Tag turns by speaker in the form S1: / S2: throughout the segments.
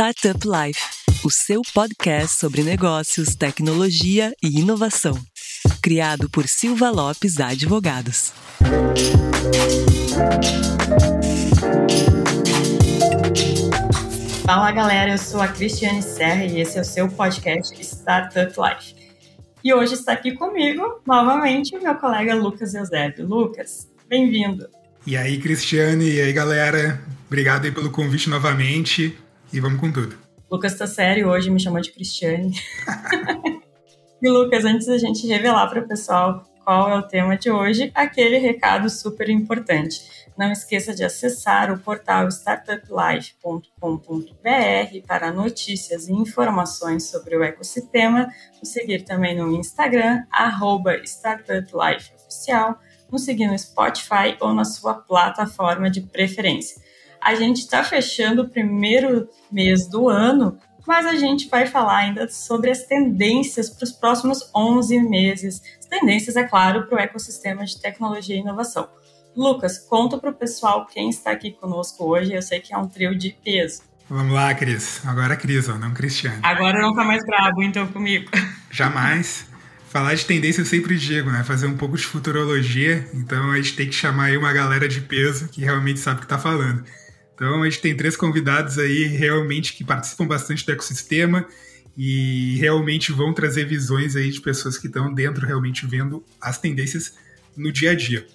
S1: Startup Life, o seu podcast sobre negócios, tecnologia e inovação. Criado por Silva Lopes Advogados.
S2: Fala galera, eu sou a Cristiane Serra e esse é o seu podcast Startup Life. E hoje está aqui comigo, novamente, o meu colega Lucas Eusébio. Lucas, bem-vindo.
S3: E aí, Cristiane, e aí, galera? Obrigado aí pelo convite novamente e vamos com tudo.
S2: Lucas tá sério hoje, me chamou de Cristiane. e Lucas, antes da gente revelar para o pessoal qual é o tema de hoje, aquele recado super importante. Não esqueça de acessar o portal startuplife.com.br para notícias e informações sobre o ecossistema, nos seguir também no Instagram, startuplifeoficial, nos seguir no Spotify ou na sua plataforma de preferência. A gente está fechando o primeiro mês do ano, mas a gente vai falar ainda sobre as tendências para os próximos 11 meses. As tendências, é claro, para o ecossistema de tecnologia e inovação. Lucas, conta para o pessoal quem está aqui conosco hoje. Eu sei que é um trio de peso.
S3: Vamos lá, Cris. Agora Cris, ó, não Cristiano.
S2: Agora não tá mais brabo, então, comigo.
S3: Jamais. Falar de tendência eu sempre digo, né? Fazer um pouco de futurologia. Então a gente tem que chamar aí uma galera de peso que realmente sabe o que tá falando. Então a gente tem três convidados aí realmente que participam bastante do ecossistema e realmente vão trazer visões aí de pessoas que estão dentro realmente vendo as tendências no dia a dia.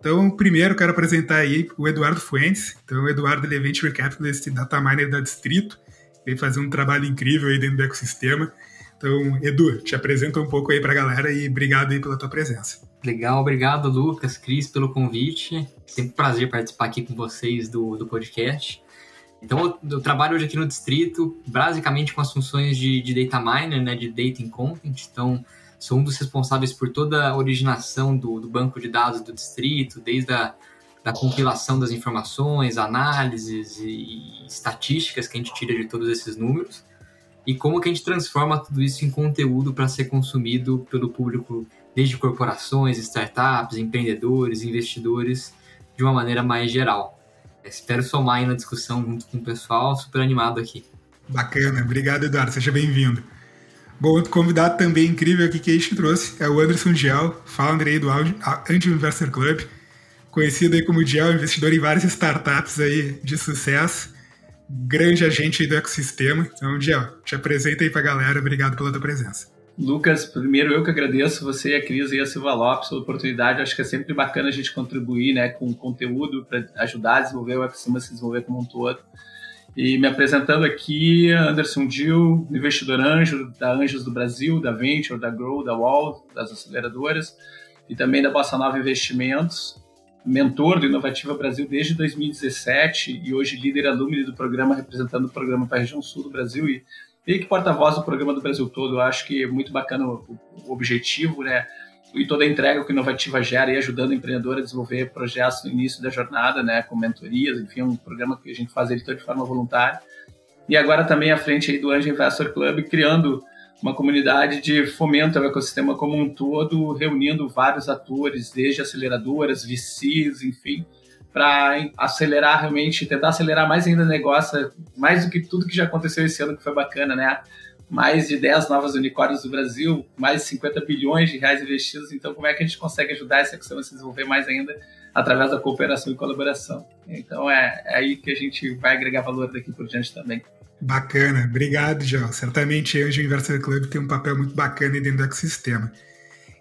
S3: Então, primeiro, quero apresentar aí o Eduardo Fuentes. Então, o Eduardo ele é Venture Capitalist Data Miner da Distrito. Vem fazer um trabalho incrível aí dentro do ecossistema. Então, Edu, te apresenta um pouco aí para a galera e obrigado aí pela tua presença.
S4: Legal, obrigado Lucas, Cris, pelo convite. Sempre um prazer participar aqui com vocês do, do podcast. Então, eu, eu, trabalho hoje aqui no Distrito, basicamente com as funções de, de data miner, né, de data in content. Então, sou um dos responsáveis por toda a originação do, do banco de dados do distrito, desde a da compilação das informações, análises e, e estatísticas que a gente tira de todos esses números e como que a gente transforma tudo isso em conteúdo para ser consumido pelo público, desde corporações, startups, empreendedores, investidores, de uma maneira mais geral. Espero somar aí na discussão junto com o pessoal, super animado aqui.
S3: Bacana, obrigado Eduardo, seja bem-vindo. Bom, outro convidado também incrível aqui que a gente trouxe é o Anderson Giel, founder aí do Angel Investor Club, conhecido aí como Giel, investidor em várias startups aí de sucesso, grande agente aí do ecossistema. Então, Giel, te apresenta aí pra galera, obrigado pela tua presença.
S5: Lucas, primeiro eu que agradeço você, a Cris e a Silva Lopes pela oportunidade. Acho que é sempre bacana a gente contribuir né, com conteúdo para ajudar a desenvolver o ecossistema se desenvolver como um todo. E me apresentando aqui, Anderson Dill, investidor anjo da Anjos do Brasil, da Venture, da Grow, da Wall, das aceleradoras, e também da Bossa Nova Investimentos, mentor do Inovativa Brasil desde 2017 e hoje líder alumni do programa, representando o programa para a região sul do Brasil e meio que porta-voz do programa do Brasil todo. Eu acho que é muito bacana o, o objetivo, né? e toda a entrega que a Inovativa gera e ajudando o empreendedor a desenvolver projetos no início da jornada, né, com mentorias, enfim, um programa que a gente faz ele de forma voluntária. E agora também à frente aí do Angel Investor Club, criando uma comunidade de fomento ao ecossistema como um todo, reunindo vários atores, desde aceleradoras, VCs, enfim, para acelerar realmente, tentar acelerar mais ainda o negócio, mais do que tudo que já aconteceu esse ano, que foi bacana, né? mais de 10 novas unicórnios do Brasil, mais de 50 bilhões de reais investidos. Então, como é que a gente consegue ajudar esse ecossistema a se desenvolver mais ainda através da cooperação e colaboração? Então, é, é aí que a gente vai agregar valor daqui por diante também.
S3: Bacana, obrigado, João. Certamente a Angel Investor Club tem um papel muito bacana dentro do ecossistema.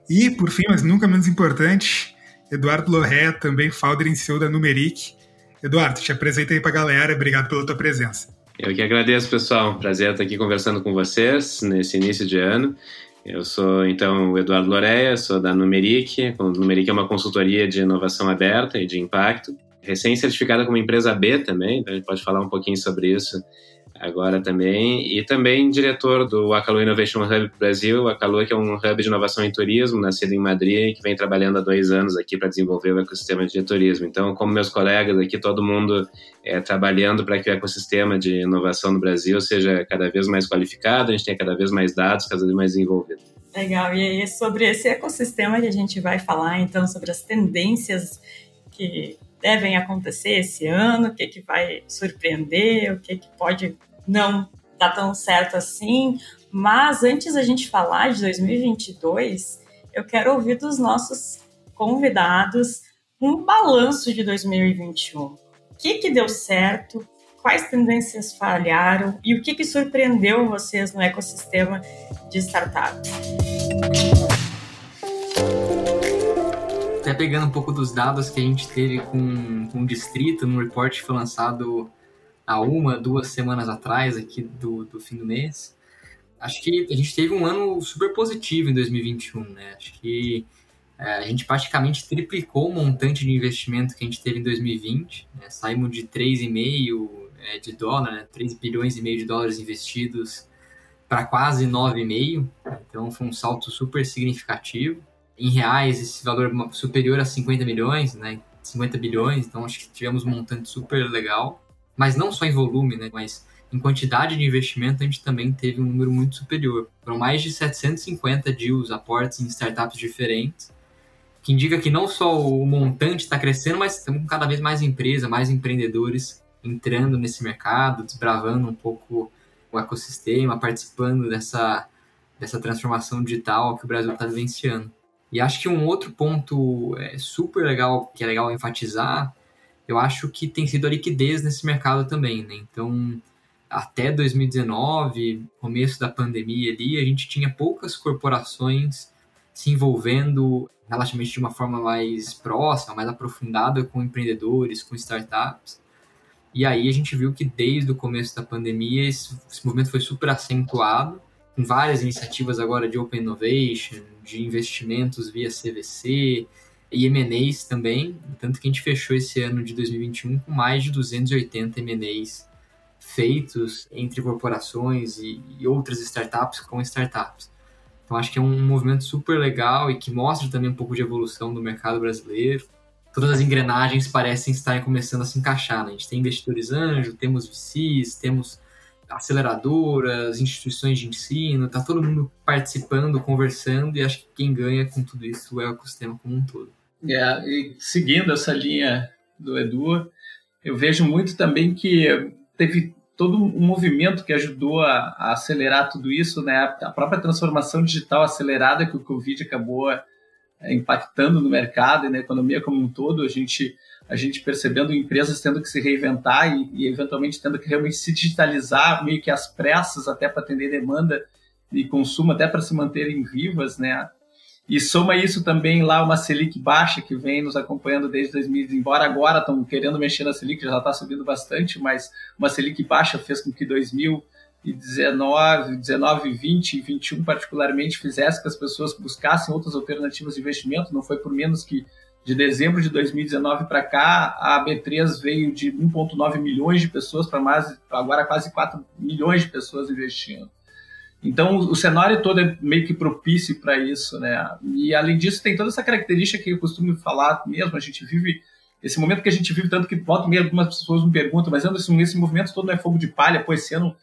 S3: E, por fim, mas nunca menos importante, Eduardo Lorré, também founder em CEO da Numeric. Eduardo, te apresenta aí para a galera, obrigado pela tua presença.
S6: Eu que agradeço, pessoal. Prazer estar aqui conversando com vocês nesse início de ano. Eu sou, então, o Eduardo Loreia, sou da Numeric. A Numeric é uma consultoria de inovação aberta e de impacto. Recém-certificada como empresa B também, então a gente pode falar um pouquinho sobre isso agora também, e também diretor do Acalu Innovation Hub Brasil, o Acalu que é um hub de inovação em turismo, nascido em Madrid, que vem trabalhando há dois anos aqui para desenvolver o ecossistema de turismo. Então, como meus colegas aqui, todo mundo é, trabalhando para que o ecossistema de inovação no Brasil seja cada vez mais qualificado, a gente tenha cada vez mais dados, cada vez mais desenvolvido.
S2: Legal, e aí sobre esse ecossistema que a gente vai falar, então, sobre as tendências que devem acontecer esse ano, o que, que vai surpreender, o que, que pode não tá tão certo assim. Mas antes da gente falar de 2022, eu quero ouvir dos nossos convidados um balanço de 2021. O que, que deu certo? Quais tendências falharam? E o que, que surpreendeu vocês no ecossistema de startups?
S4: Pegando um pouco dos dados que a gente teve com, com o Distrito, no report que foi lançado há uma, duas semanas atrás, aqui do, do fim do mês, acho que a gente teve um ano super positivo em 2021, né? Acho que é, a gente praticamente triplicou o montante de investimento que a gente teve em 2020. Né? Saímos de 3,5 é, de dólar, né? 3 bilhões e meio de dólares investidos para quase 9,5. Então foi um salto super significativo. Em reais, esse valor superior a 50 milhões, né? 50 bilhões, então acho que tivemos um montante super legal. Mas não só em volume, né? Mas em quantidade de investimento, a gente também teve um número muito superior. Foram mais de 750 deals, aportes em startups diferentes, que indica que não só o montante está crescendo, mas estamos com cada vez mais empresas, mais empreendedores entrando nesse mercado, desbravando um pouco o ecossistema, participando dessa, dessa transformação digital que o Brasil está vivenciando. E acho que um outro ponto é, super legal, que é legal enfatizar, eu acho que tem sido a liquidez nesse mercado também, né? Então, até 2019, começo da pandemia ali, a gente tinha poucas corporações se envolvendo relativamente de uma forma mais próxima, mais aprofundada com empreendedores, com startups. E aí a gente viu que desde o começo da pandemia esse, esse movimento foi super acentuado, com várias iniciativas agora de Open Innovation, de investimentos via CVC e M&As também, tanto que a gente fechou esse ano de 2021 com mais de 280 M&As feitos entre corporações e, e outras startups com startups. Então acho que é um movimento super legal e que mostra também um pouco de evolução do mercado brasileiro. Todas as engrenagens parecem estar começando a se encaixar. Né? A gente tem investidores anjo, temos VCs, temos aceleradoras, instituições de ensino, está todo mundo participando, conversando e acho que quem ganha com tudo isso é o ecossistema como um todo.
S5: É, e seguindo essa linha do Edu, eu vejo muito também que teve todo um movimento que ajudou a, a, acelerar tudo isso, né? A própria transformação digital acelerada que o Covid acabou é, impactando no mercado e na economia como um todo, a gente a gente percebendo empresas tendo que se reinventar e, e eventualmente tendo que realmente se digitalizar meio que às pressas até para atender demanda e consumo até para se manterem vivas, né? E soma isso também lá uma Selic baixa que vem nos acompanhando desde 2000, embora agora estão querendo mexer na Selic, já está subindo bastante, mas uma Selic baixa fez com que 2019, 19, 20 e 21 particularmente fizesse que as pessoas buscassem outras alternativas de investimento, não foi por menos que de dezembro de 2019 para cá, a B3 veio de 1,9 milhões de pessoas para mais, agora quase 4 milhões de pessoas investindo. Então, o cenário todo é meio que propício para isso, né? E, além disso, tem toda essa característica que eu costumo falar mesmo, a gente vive esse momento que a gente vive, tanto que volta meio algumas pessoas me perguntam, mas esse, esse movimento todo não é fogo de palha, pô, esse ano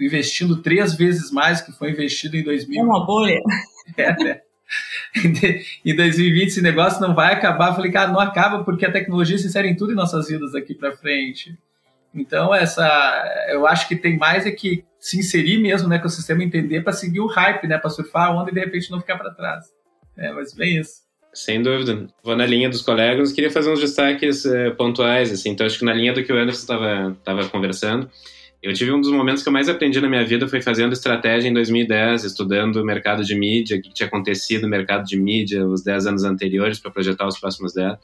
S5: investindo três vezes mais que foi investido em 2000.
S2: É uma bolha.
S5: É, né? em 2020 esse negócio não vai acabar. Eu falei, cara, não acaba porque a tecnologia se insere em tudo em nossas vidas aqui para frente. Então, essa, eu acho que tem mais é que se inserir mesmo no ecossistema, entender para seguir o hype, né? Para surfar a onda e de repente não ficar para trás. É, mas bem isso.
S6: Sem dúvida. Vou na linha dos colegas, queria fazer uns destaques eh, pontuais, assim. Então, acho que na linha do que o Anderson estava tava conversando, eu tive um dos momentos que eu mais aprendi na minha vida foi fazendo estratégia em 2010, estudando o mercado de mídia, o que tinha acontecido no mercado de mídia os 10 anos anteriores para projetar os próximos 10.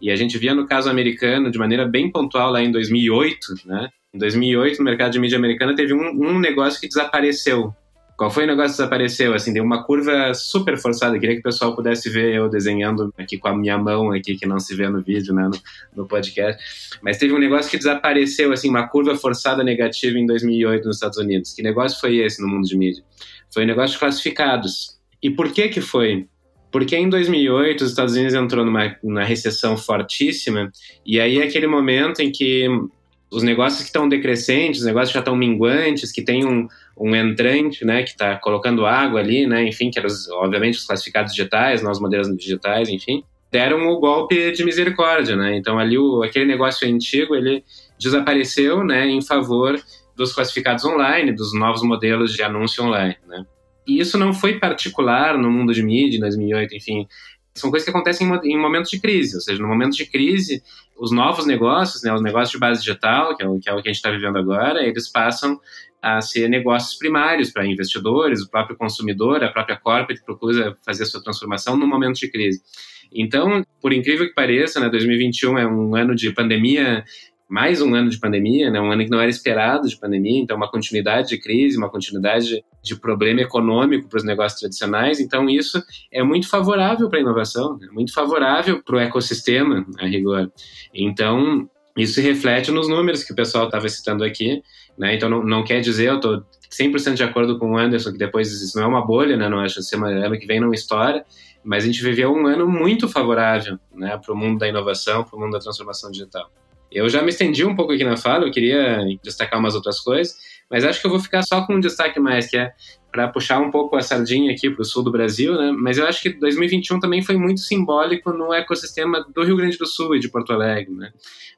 S6: E a gente via no caso americano, de maneira bem pontual, lá em 2008, né? Em 2008, no mercado de mídia americana, teve um, um negócio que desapareceu. Qual foi o negócio que desapareceu? Assim, deu uma curva super forçada. Eu queria que o pessoal pudesse ver eu desenhando aqui com a minha mão aqui, que não se vê no vídeo, né, no, no podcast. Mas teve um negócio que desapareceu, assim, uma curva forçada negativa em 2008 nos Estados Unidos. Que negócio foi esse no mundo de mídia? Foi o um negócio de classificados. E por que que foi? Porque em 2008 os Estados Unidos entrou numa, numa recessão fortíssima e aí é aquele momento em que os negócios que estão decrescentes, os negócios já estão minguantes, que tem um, um entrante, né, que está colocando água ali, né, enfim, que eram, obviamente, os classificados digitais, nós modelos digitais, enfim, deram o golpe de misericórdia, né, então ali o, aquele negócio antigo, ele desapareceu, né, em favor dos classificados online, dos novos modelos de anúncio online, né? E isso não foi particular no mundo de mídia em 2008, enfim, são coisas que acontecem em momentos de crise, ou seja, no momento de crise, os novos negócios, né, os negócios de base digital, que é o que, é o que a gente está vivendo agora, eles passam a ser negócios primários para investidores, o próprio consumidor, a própria corporate procura fazer a sua transformação no momento de crise. Então, por incrível que pareça, né, 2021 é um ano de pandemia mais um ano de pandemia, né? um ano que não era esperado de pandemia, então uma continuidade de crise, uma continuidade de problema econômico para os negócios tradicionais. Então isso é muito favorável para a inovação, é muito favorável para o ecossistema, a rigor. Então isso se reflete nos números que o pessoal estava citando aqui. Né? Então não, não quer dizer, eu estou 100% de acordo com o Anderson, que depois isso não é uma bolha, né? não acho que ano que vem não estoura, mas a gente viveu um ano muito favorável né? para o mundo da inovação, para o mundo da transformação digital. Eu já me estendi um pouco aqui na fala, eu queria destacar umas outras coisas, mas acho que eu vou ficar só com um destaque mais, que é para puxar um pouco a sardinha aqui para o sul do Brasil, né? Mas eu acho que 2021 também foi muito simbólico no ecossistema do Rio Grande do Sul e de Porto Alegre, né?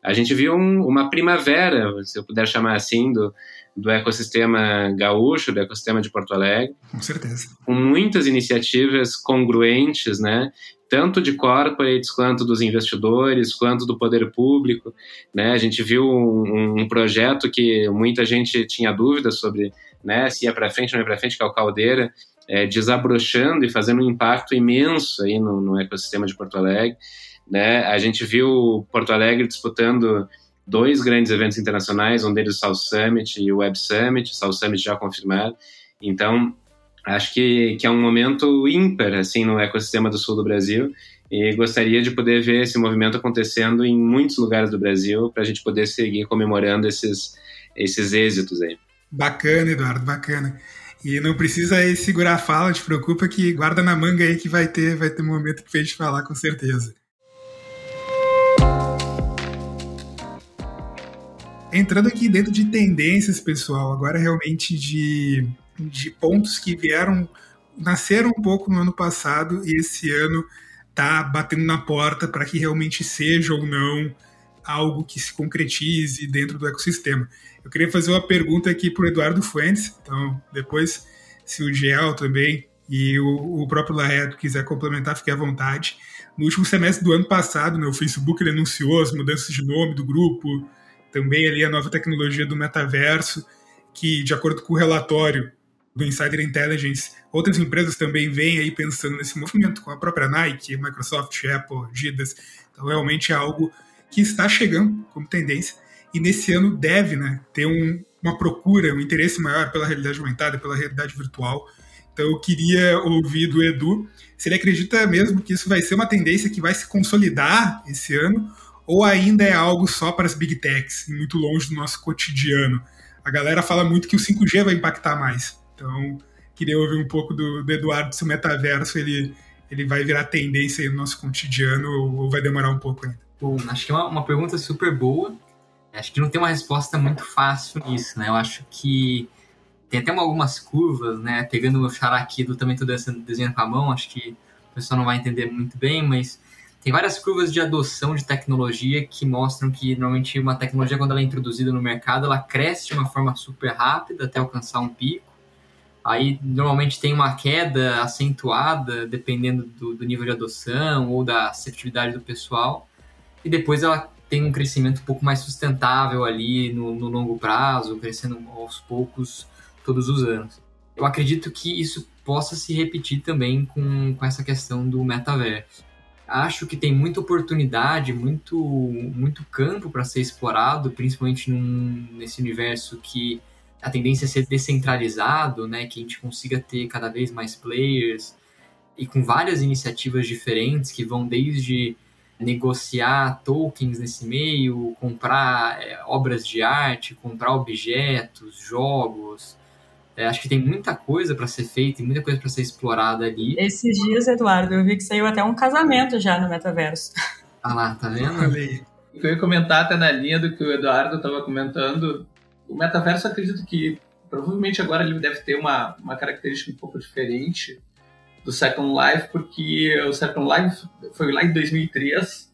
S6: A gente viu um, uma primavera, se eu puder chamar assim, do, do ecossistema gaúcho, do ecossistema de Porto Alegre.
S3: Com certeza.
S6: Com muitas iniciativas congruentes, né? Tanto de corporates quanto dos investidores, quanto do poder público. Né? A gente viu um, um projeto que muita gente tinha dúvidas sobre né, se ia para frente ou não ia para frente, que é o Caldeira, é, desabrochando e fazendo um impacto imenso aí no, no ecossistema de Porto Alegre. Né? A gente viu Porto Alegre disputando dois grandes eventos internacionais, um deles o South Summit e o Web Summit, South Summit já confirmado. Então, acho que, que é um momento ímpar assim no ecossistema do sul do Brasil e gostaria de poder ver esse movimento acontecendo em muitos lugares do Brasil para a gente poder seguir comemorando esses, esses êxitos aí.
S3: Bacana, Eduardo, bacana. E não precisa aí segurar a fala, te preocupa que guarda na manga aí que vai ter, vai ter um momento que fez falar com certeza. Entrando aqui dentro de tendências, pessoal, agora realmente de de pontos que vieram, nasceram um pouco no ano passado e esse ano está batendo na porta para que realmente seja ou não algo que se concretize dentro do ecossistema. Eu queria fazer uma pergunta aqui para o Eduardo Fuentes, então depois, se o Gel também e o, o próprio Laredo quiser complementar, fique à vontade. No último semestre do ano passado, né, o Facebook ele anunciou as mudanças de nome do grupo, também ali a nova tecnologia do metaverso, que, de acordo com o relatório do Insider Intelligence, outras empresas também vêm aí pensando nesse movimento, com a própria Nike, Microsoft, Apple, Adidas. Então, realmente é algo que está chegando como tendência e nesse ano deve né, ter um, uma procura, um interesse maior pela realidade aumentada, pela realidade virtual. Então, eu queria ouvir do Edu se ele acredita mesmo que isso vai ser uma tendência que vai se consolidar esse ano ou ainda é algo só para as big techs, muito longe do nosso cotidiano. A galera fala muito que o 5G vai impactar mais. Então, queria ouvir um pouco do, do Eduardo se o metaverso ele, ele vai virar tendência no nosso cotidiano ou, ou, vai demorar um pouco ainda.
S4: Bom, acho que é uma, uma pergunta super boa. Acho que não tem uma resposta muito fácil nisso, né? Eu acho que tem até algumas curvas, né? Pegando o meu xará aqui do também estou desenhando com a mão, acho que o pessoal não vai entender muito bem, mas tem várias curvas de adoção de tecnologia que mostram que normalmente uma tecnologia quando ela é introduzida no mercado, ela cresce de uma forma super rápida até alcançar um pico Aí normalmente tem uma queda acentuada, dependendo do, do, nível de adoção ou da receptividade do pessoal, e depois ela tem um crescimento um pouco mais sustentável ali no, no longo prazo, crescendo aos poucos todos os anos. Eu acredito que isso possa se repetir também com, com essa questão do metaverso. Acho que tem muita oportunidade, muito, muito campo para ser explorado, principalmente num, nesse universo que a tendência é ser descentralizado, né, que a gente consiga ter cada vez mais players e com várias iniciativas diferentes que vão desde negociar tokens nesse meio, comprar é, obras de arte, comprar objetos, jogos. É, acho que tem muita coisa para ser feita e muita coisa para ser explorada ali.
S2: Esses dias, Eduardo, eu vi que saiu até um casamento já no metaverso.
S4: Ah lá, tá vendo?
S5: Eu ia comentar até na linha do que o Eduardo estava comentando o metaverso, acredito que provavelmente agora ele deve ter uma, uma característica um pouco diferente do Second Life, porque o Second Life foi lá em 2003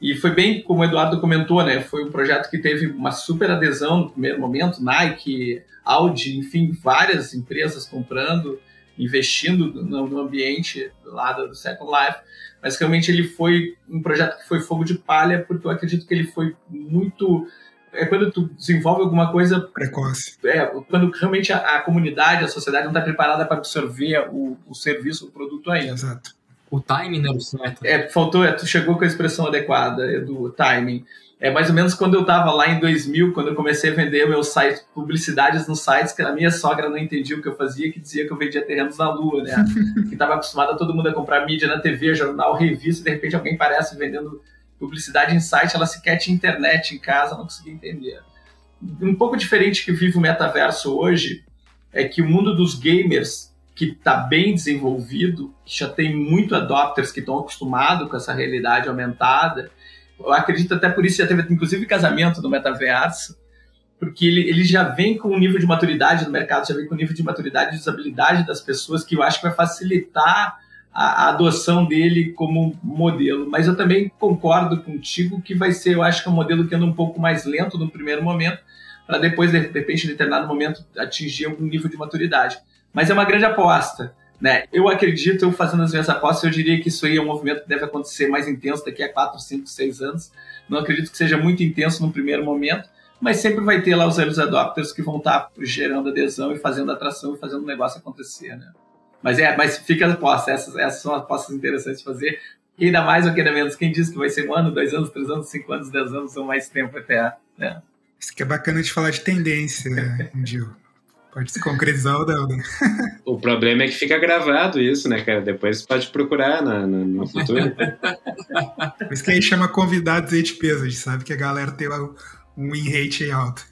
S5: E foi bem como o Eduardo comentou, né? Foi um projeto que teve uma super adesão no primeiro momento, Nike, Audi, enfim, várias empresas comprando, investindo no, ambiente lá do Second Life. Mas realmente ele foi um projeto que foi fogo de palha, porque eu acredito que ele foi muito é quando tu desenvolve alguma coisa
S3: precoce.
S5: É, quando realmente a, a comunidade, a sociedade não está preparada para absorver o, o serviço, o produto ainda.
S3: Exato.
S4: O timing não era o certo.
S5: É, faltou, é, tu chegou com a expressão adequada é, do timing. É mais ou menos quando eu estava lá em 2000, quando eu comecei a vender meus sites, publicidades nos sites, que a minha sogra não entendia o que eu fazia, que dizia que eu vendia terrenos na lua, né? que estava acostumada todo mundo a comprar mídia na TV, jornal, revista, e de repente alguém parece vendendo publicidade em site, ela sequer tinha internet em casa, não conseguia entender. Um pouco diferente que vive o metaverso hoje é que o mundo dos gamers, que está bem desenvolvido, já tem muito adopters que estão acostumados com essa realidade aumentada, eu acredito até por isso já teve inclusive casamento no metaverso, porque ele, ele já vem com um nível de maturidade no mercado, já vem com um nível de maturidade e usabilidade das pessoas que eu acho que vai facilitar a, a adoção dele como modelo. Mas eu também concordo contigo que vai ser, eu acho que é um modelo que anda um pouco mais lento no primeiro momento, para depois, de repente, em determinado momento, atingir algum nível de maturidade. Mas é uma grande aposta. Né? Eu acredito, eu fazendo as minhas apostas, eu diria que isso aí é um movimento que deve acontecer mais intenso daqui a 4, 5, 6 anos. Não acredito que seja muito intenso no primeiro momento, mas sempre vai ter lá os early adopters que vão estar gerando adesão e fazendo atração e fazendo o negócio acontecer. Né? Mas é, mas fica a aposta, essas, essas são apostas interessantes de fazer. E ainda mais ou ainda menos, quem diz que vai ser um ano, dois anos, três anos, cinco anos, dez anos ou mais tempo até. Né?
S3: Isso que é bacana de falar de tendência, Gil. Pode se concretizar ou não, né?
S6: O problema é que fica gravado isso, né, cara? Depois pode procurar na, na, no futuro.
S3: Por isso que aí chama convidados aí de peso. A gente sabe que a galera tem um win rate alto.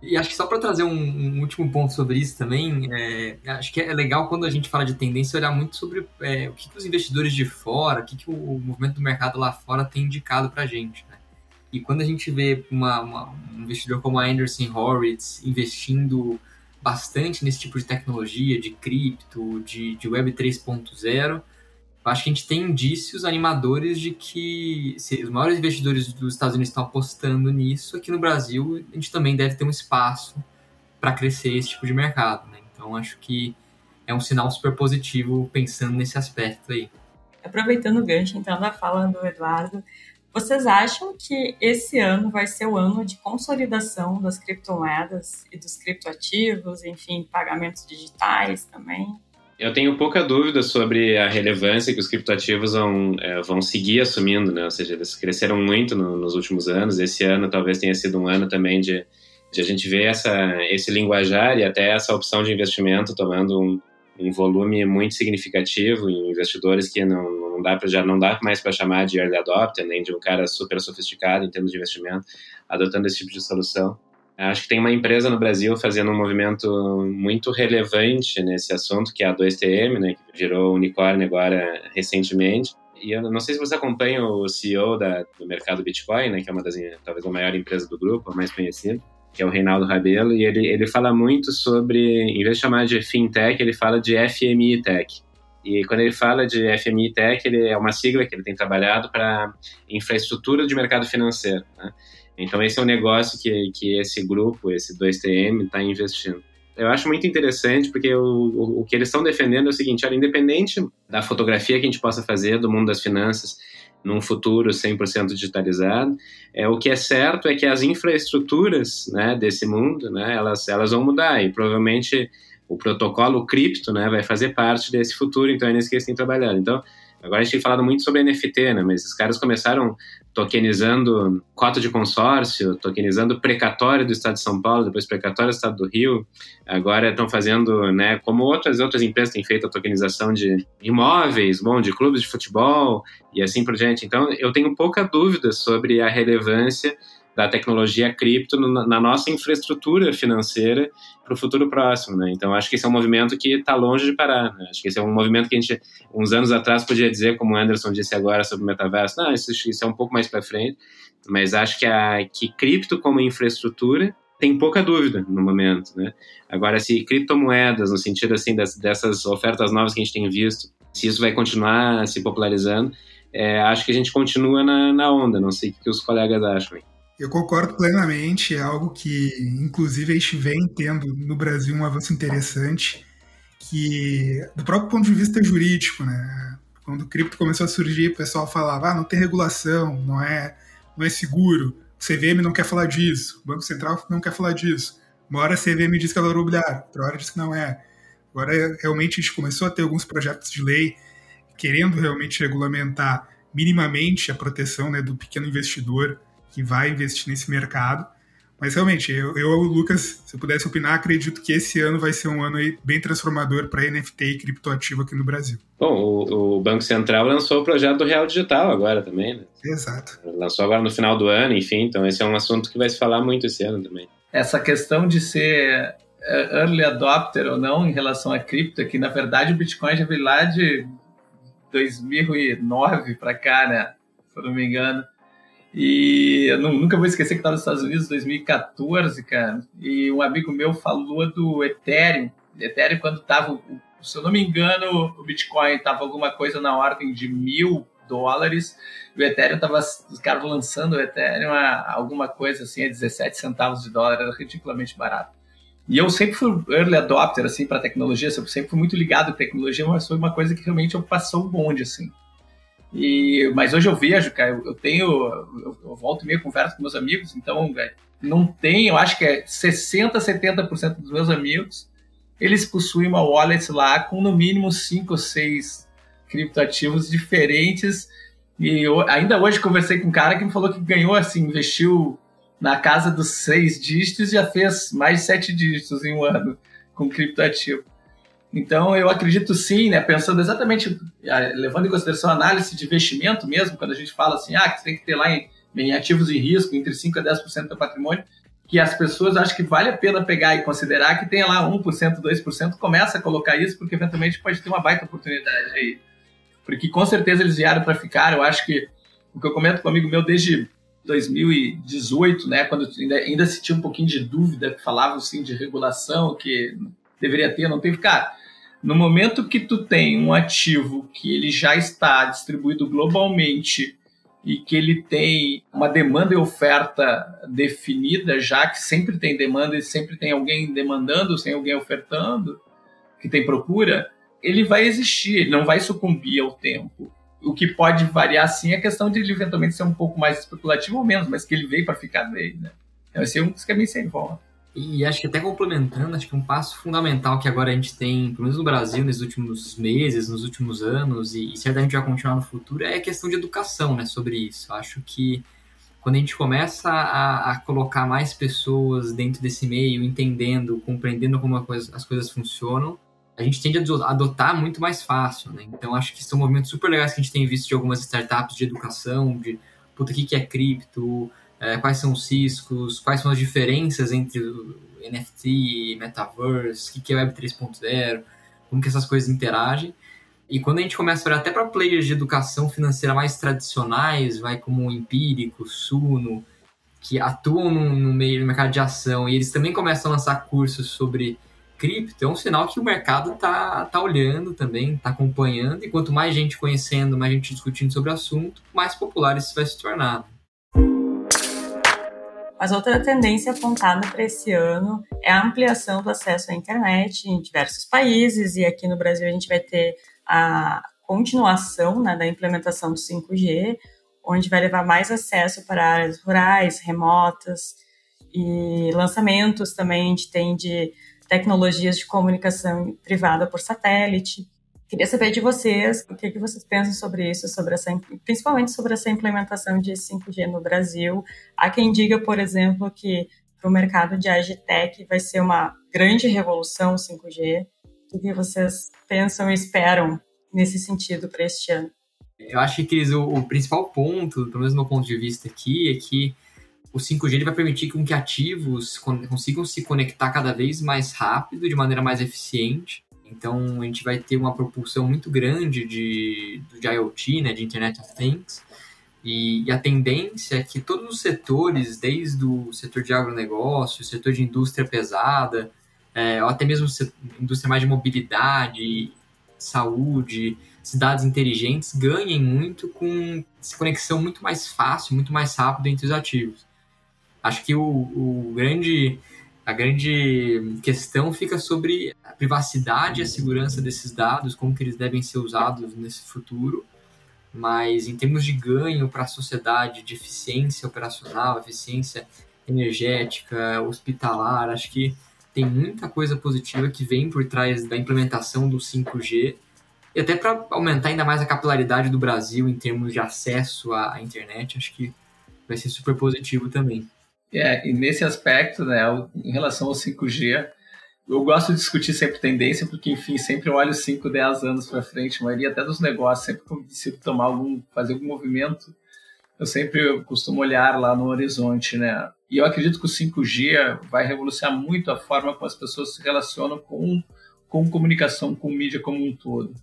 S4: E acho que só para trazer um, um, último ponto sobre isso também, é, acho que é legal quando a gente fala de tendência olhar muito sobre é, o que, que, os investidores de fora, o que, que o movimento do mercado lá fora tem indicado para a gente. Né? E quando a gente vê uma, uma, um investidor como a Anderson Horowitz investindo bastante nesse tipo de tecnologia, de cripto, de, de Web 3.0, acho que a gente tem indícios animadores de que se os maiores investidores dos Estados Unidos estão apostando nisso, aqui no Brasil a gente também deve ter um espaço para crescer esse tipo de mercado. Né? Então acho que é um sinal super positivo pensando nesse aspecto aí.
S2: Aproveitando o gancho então da fala do Eduardo, vocês acham que esse ano vai ser o ano de consolidação das criptomoedas e dos criptoativos, enfim, pagamentos digitais também?
S6: Eu tenho pouca dúvida sobre a relevância que os criptoativos vão, é, vão seguir assumindo, né? Ou seja, eles cresceram muito no, nos últimos anos. Esse ano talvez tenha sido um ano também de, de a gente ver essa, esse linguajar e até essa opção de investimento tomando um, um volume muito significativo em investidores que não, não dá pra, já não dá mais para chamar de early adopter, nem de um cara super sofisticado em termos de investimento, adotando esse tipo de solução. Acho que tem uma empresa no Brasil fazendo um movimento muito relevante nesse assunto, que é a 2TM, né, que virou unicórnio agora recentemente. E eu não sei se você acompanha o CEO da, do mercado Bitcoin, né, que é uma das, talvez a maior empresa do grupo, a mais conhecida, que é o Reinaldo Rabelo, e ele, ele fala muito sobre, em vez de chamar de fintech, ele fala de FMI Tech. E quando ele fala de FMI Tech, ele é uma sigla que ele tem trabalhado para infraestrutura de mercado financeiro. Né? Então, esse é um negócio que, que esse grupo, esse 2TM, está investindo. Eu acho muito interessante porque o, o, o, que eles estão defendendo é o seguinte: olha, independente da fotografia que a gente possa fazer do mundo das finanças num futuro 100% digitalizado, é, o que é certo é que as infraestruturas né, desse mundo né, elas, elas vão mudar e provavelmente o protocolo cripto né, vai fazer parte desse futuro, então é nisso que eles têm trabalhado. Então, Agora a gente tem falado muito sobre NFT, né? Mas esses caras começaram tokenizando cota de consórcio, tokenizando precatório do Estado de São Paulo, depois precatório do Estado do Rio. Agora estão fazendo, né? Como outras outras empresas têm feito a tokenização de imóveis, bom, de clubes de futebol e assim por diante. Então eu tenho pouca dúvida sobre a relevância da tecnologia cripto na nossa infraestrutura financeira para o futuro próximo, né? Então acho que esse é um movimento que está longe de parar. Né? Acho que esse é um movimento que a gente uns anos atrás podia dizer, como o Anderson disse agora sobre o metaverso, não, isso, isso é um pouco mais para frente. Mas acho que a que cripto como infraestrutura tem pouca dúvida no momento, né? Agora, se criptomoedas, no sentido assim dessas ofertas novas que a gente tem visto, se isso vai continuar se popularizando, é, acho que a gente continua na, na onda. Não sei o que os colegas acham.
S3: Eu concordo plenamente, é algo que, inclusive, a gente vem tendo no Brasil um avanço interessante, que, do próprio ponto de vista jurídico, né? Quando o cripto começou a surgir, o pessoal falava, ah, não tem regulação, não é, não é seguro, o CVM não quer falar disso, o Banco Central não quer falar disso. Uma hora a CVM diz que é valor imobiliário, outra hora diz que não é. Agora, realmente, a gente começou a ter alguns projetos de lei querendo realmente regulamentar minimamente a proteção né, do pequeno investidor que vai investir nesse mercado. Mas realmente, eu, eu, Lucas, se eu pudesse opinar, acredito que esse ano vai ser um ano bem transformador para NFT e criptoativo aqui no Brasil.
S6: Bom, o, o, Banco Central lançou o projeto do Real Digital agora também, né?
S3: Exato.
S6: Lançou agora no final do ano, enfim, então esse é um assunto que vai se falar muito esse ano também.
S5: Essa questão de ser é, early adopter ou não em relação a cripto, é que na verdade o Bitcoin já veio lá de 2009 para cá, né? Se eu não me engano. E eu nunca vou esquecer que estava nos Estados Unidos em 2014, cara. E um amigo meu falou do Ethereum. Ethereum, quando estava, se eu não me engano, o Bitcoin estava alguma coisa na ordem de mil dólares. E o Ethereum estava, os caras lançando o Ethereum a alguma coisa assim, a 17 centavos de dólar, era ridiculamente barato. E eu sempre fui early adopter, assim, para tecnologia, sempre fui muito ligado à tecnologia, mas foi uma coisa que realmente eu passou o bonde, assim. E, mas hoje eu vejo, cara, eu, tenho, eu, eu volto e meio converso com meus amigos, então, velho, não tem, eu acho que é 60, 70% dos meus amigos, eles possuem uma wallet lá com no mínimo 5 ou 6 criptoativos diferentes. E eu, ainda hoje conversei com um cara que me falou que ganhou, assim, investiu na casa dos seis dígitos já fez mais de sete dígitos em um ano com criptoativo. Então, eu acredito sim, né, pensando exatamente, levando em consideração a análise de investimento mesmo, quando a gente fala assim, ah, que você tem que ter lá em, em ativos em risco, entre 5% a 10% do patrimônio, que as pessoas acham que vale a pena pegar e considerar que tenha lá 1%, 2%, começa a colocar isso, porque eventualmente pode ter uma baita oportunidade aí. Porque com certeza eles vieram para ficar, eu acho que o que eu comento com um amigo meu desde 2018, né, quando ainda, ainda se tinha um pouquinho de dúvida, que falavam sim de regulação, que deveria ter, não teve. Cara, no momento que tu tem um ativo que ele já está distribuído globalmente e que ele tem uma demanda e oferta definida, já que sempre tem demanda e sempre tem alguém demandando, sem alguém ofertando, que tem procura, ele vai existir, ele não vai sucumbir ao tempo. O que pode variar sim é a questão de ele eventualmente ser um pouco mais especulativo ou menos, mas que ele veio para ficar dele, né? Vai ser um dos caminhos sem volta.
S4: E acho que até complementando, acho que um passo fundamental que agora a gente tem, pelo menos no Brasil, nos últimos meses, nos últimos anos, e, e certamente vai continuar no futuro, é a questão de educação, né, sobre isso. Acho que quando a gente começa a, a colocar mais pessoas dentro desse meio, entendendo, compreendendo como coisa, as coisas funcionam, a gente tende a adotar muito mais fácil, né? Então acho que são movimentos super legais que a gente tem visto de algumas startups de educação, de puta, o que é cripto, é, quais são os riscos, quais são as diferenças entre NFT, Metaverse, o que é Web 3.0, como que essas coisas interagem. E quando a gente começa a olhar até para players de educação financeira mais tradicionais, vai como o Empírico, Suno, que atuam no, no meio do mercado de ação, e eles também começam a lançar cursos sobre cripto, é um sinal que o mercado tá, tá olhando também, tá acompanhando, e quanto mais gente conhecendo, mais gente discutindo sobre o assunto, mais popular isso vai se tornar.
S2: Mas outra tendência apontada para esse ano é a ampliação do acesso à internet em diversos países, e aqui no Brasil a gente vai ter a continuação né, da implementação do 5G, onde vai levar mais acesso para áreas rurais, remotas, e lançamentos também a gente tem de tecnologias de comunicação privada por satélite. Queria saber de vocês o que, que vocês pensam sobre isso, sobre essa, principalmente sobre essa implementação de 5G no Brasil. Há quem diga, por exemplo, que para o mercado de agtech vai ser uma grande revolução 5G. O que vocês pensam e esperam nesse sentido para este ano?
S4: Eu acho que o, o principal ponto, pelo menos do meu ponto de vista aqui, é que o 5G ele vai permitir que ativos consigam se conectar cada vez mais rápido, de maneira mais eficiente. Então, a gente vai ter uma propulsão muito grande de, de IoT, né, de Internet of Things. E, e, a tendência é que todos os setores, desde o setor de agronegócio, setor de indústria pesada, é, ou até mesmo indústria mais de mobilidade, saúde, cidades inteligentes ganhem muito com conexão muito mais fácil, muito mais rápido entre os ativos. Acho que o, o grande, a grande questão fica sobre a privacidade e a segurança desses dados, como que eles devem ser usados nesse futuro, mas em termos de ganho para a sociedade, de eficiência operacional, eficiência energética, hospitalar, acho que tem muita coisa positiva que vem por trás da implementação do 5G e até para aumentar ainda mais a capilaridade do Brasil em termos de acesso à internet, acho que vai ser super positivo também.
S5: É, e nesse aspecto, né, em relação ao 5G, eu gosto de discutir sempre tendência, porque, enfim, sempre eu olho 5, 10 anos para frente, a maioria até dos negócios, sempre que eu decido tomar algum, fazer algum movimento, eu sempre costumo olhar lá no horizonte, né? E eu acredito que o 5G vai revolucionar muito a forma como as pessoas se relacionam com, com comunicação, com mídia como um todo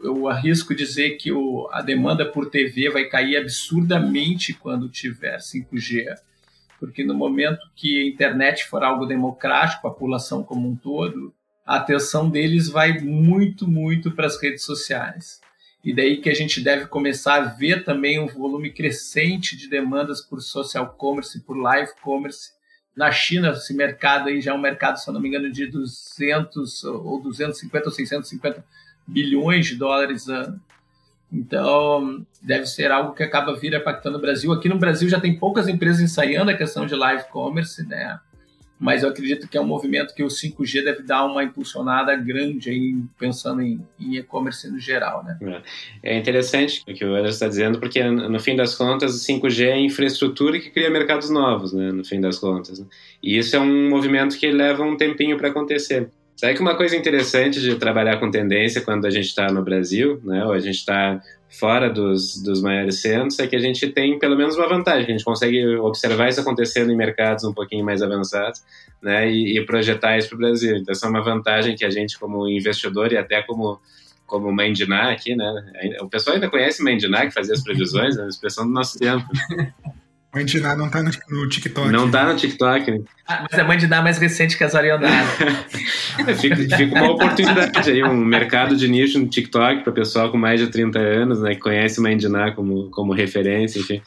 S5: eu arrisco dizer que o, a demanda por TV vai cair absurdamente quando tiver 5G, porque no momento que a internet for algo democrático, a população como um todo, a atenção deles vai muito, muito para as redes sociais. E daí que a gente deve começar a ver também um volume crescente de demandas por social commerce, por live commerce. Na China, esse mercado aí já é um mercado, se não me engano, de 200 ou 250 ou 650 bilhões de dólares ano. Então, deve ser algo que acaba vir impactando o Brasil. Aqui no Brasil já tem poucas empresas ensaiando a questão de live commerce, né? Mas eu acredito que é um movimento que o 5G deve dar uma impulsionada grande aí, pensando em e-commerce no geral, né?
S6: É, é interessante o que o Anderson está dizendo, porque no fim das contas o 5G é infraestrutura que cria mercados novos, né? No fim das contas. Né? E isso é um movimento que leva um tempinho para acontecer. Sabe que uma coisa interessante de trabalhar com tendência quando a gente está no Brasil, né, ou a gente está fora dos, dos maiores centros, é que a gente tem pelo menos uma vantagem, a gente consegue observar isso acontecendo em mercados um pouquinho mais avançados, né, e, e projetar isso para o Brasil. Então, essa é uma vantagem que a gente, como investidor e até como como Mandiná aqui, né? O pessoal ainda conhece Mandiná, que fazia as previsões, né? a expressão do nosso tempo.
S3: Mandiná não tá no, no, TikTok.
S6: Não tá no TikTok. Né?
S5: Ah, mas a Mandiná é mais recente que a Zarionara.
S6: fica, fica uma oportunidade aí, um mercado de nicho no TikTok para pessoal com mais de 30 anos, né, que conhece Mandiná como, como referência, enfim.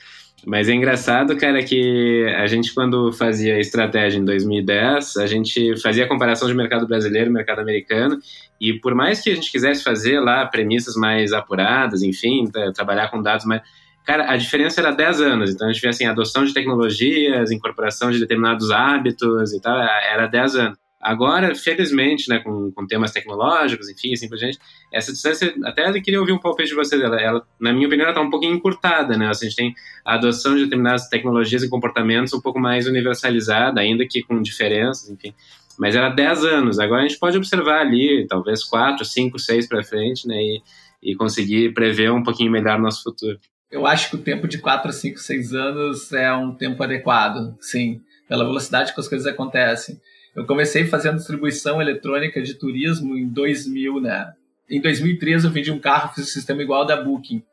S6: Mas é engraçado, cara, que a gente, quando fazia estratégia em 2010, a gente fazia a comparação de mercado brasileiro e mercado americano, e por mais que a gente quisesse fazer lá premissas mais apuradas, enfim, trabalhar com dados mais Cara, a diferença era 10 anos, então a gente vê assim, adoção de tecnologias, incorporação de determinados hábitos e tal, era 10 anos. Agora, felizmente, né, com, com temas tecnológicos, enfim, assim por gente, essa distância, até eu queria ouvir um pouco de vocês, ela, ela na minha opinião, está um pouquinho encurtada, né, assim, a gente tem a adoção de determinadas tecnologias e comportamentos um pouco mais universalizada, ainda que com diferenças, enfim, mas era 10 anos, agora a gente pode observar ali, talvez 4, 5, 6 para frente, né, e, e conseguir prever um pouquinho melhor o nosso futuro
S5: eu acho que o tempo de 4, 5, 6 anos é um tempo adequado, sim, pela velocidade que as coisas acontecem. Eu comecei fazendo distribuição eletrônica de turismo em 2000, né? Em 2013 eu vendi um carro, fiz um sistema igual da Booking.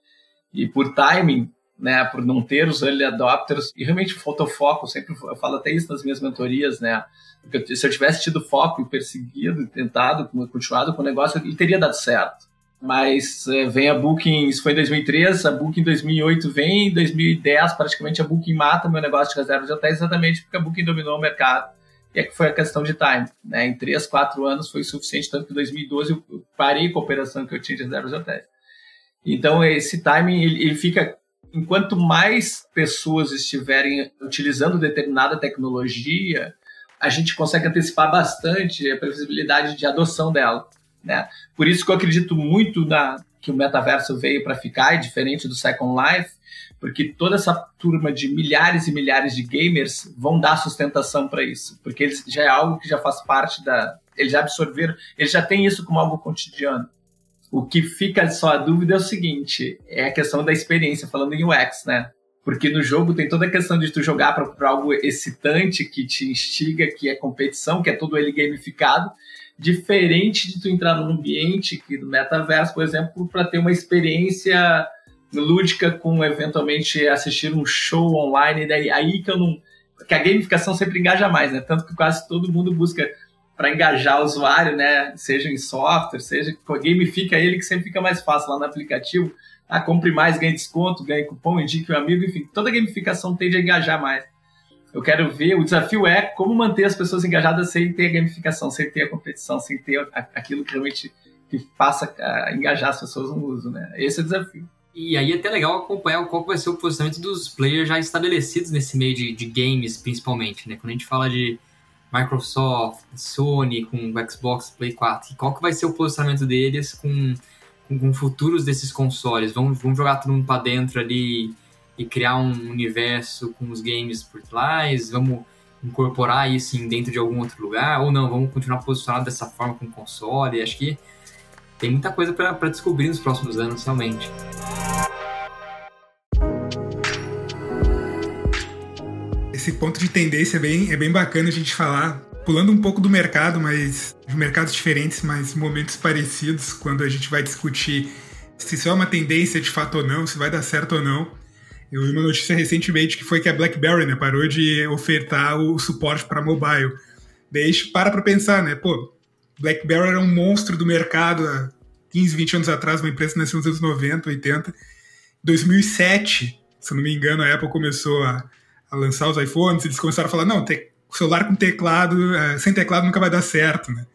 S5: E por timing, né, por não ter os early adopters, e realmente faltou foco, sempre eu falo até isso nas minhas mentorias, né? Porque se eu tivesse tido foco e perseguido, tentado, continuado com o negócio, ele teria dado certo mas é, vem a Booking, isso foi em 2013, a Booking em 2008 vem, em 2010 praticamente a Booking mata meu negócio de reservas de hotéis exatamente porque a Booking dominou o mercado e é que foi a questão de time, né? Em 3, 4 anos foi suficiente, tanto que em 2012 eu parei com a operação que eu tinha de reservas de hotéis. Então esse timing ele, ele fica enquanto mais pessoas estiverem utilizando determinada tecnologia, a gente consegue antecipar bastante a previsibilidade de adoção dela. Né? Por isso que eu acredito muito na, que o metaverso veio para ficar, é diferente do Second Life, porque toda essa turma de milhares e milhares de gamers vão dar sustentação para isso, porque eles, já é algo que já faz parte da. Eles já absorveram, eles já têm isso como algo cotidiano. O que fica só a dúvida é o seguinte: é a questão da experiência, falando em UX, né? Porque no jogo tem toda a questão de tu jogar para algo excitante, que te instiga, que é competição, que é todo ele gamificado, diferente de tu entrar num ambiente que do metaverso, por exemplo, para ter uma experiência lúdica com eventualmente assistir um show online, daí aí que eu não que a gamificação sempre engaja mais, né? Tanto que quase todo mundo busca para engajar o usuário, né? Seja em software, seja gamifica ele que sempre fica mais fácil lá no aplicativo. Ah, compre mais, ganhe desconto, ganhe cupom, indique um amigo, enfim, toda gamificação tende a engajar mais. Eu quero ver, o desafio é como manter as pessoas engajadas sem ter a gamificação, sem ter a competição, sem ter aquilo que realmente que faça a engajar as pessoas no uso, né? Esse é o desafio.
S4: E aí é até legal acompanhar qual vai ser o posicionamento dos players já estabelecidos nesse meio de, de games, principalmente, né? Quando a gente fala de Microsoft, Sony, com o Xbox, Play 4, qual que vai ser o posicionamento deles com, com, com futuros desses consoles? Vamos, vamos jogar todo mundo para dentro ali e criar um universo com os games por trás? Vamos incorporar isso dentro de algum outro lugar? Ou não, vamos continuar posicionado dessa forma com o console? Acho que tem muita coisa para descobrir nos próximos anos, realmente.
S3: Esse ponto de tendência é bem, é bem bacana a gente falar, pulando um pouco do mercado, mas de mercados diferentes, mas momentos parecidos, quando a gente vai discutir se isso é uma tendência de fato ou não, se vai dar certo ou não. Eu vi uma notícia recentemente que foi que a BlackBerry né, parou de ofertar o suporte para mobile. Daí para para pensar, né? Pô, BlackBerry era um monstro do mercado há 15, 20 anos atrás, uma empresa que nasceu nos anos 90, 80. Em 2007, se não me engano, a Apple começou a, a lançar os iPhones, eles começaram a falar, não, te, celular com teclado, é, sem teclado nunca vai dar certo, né?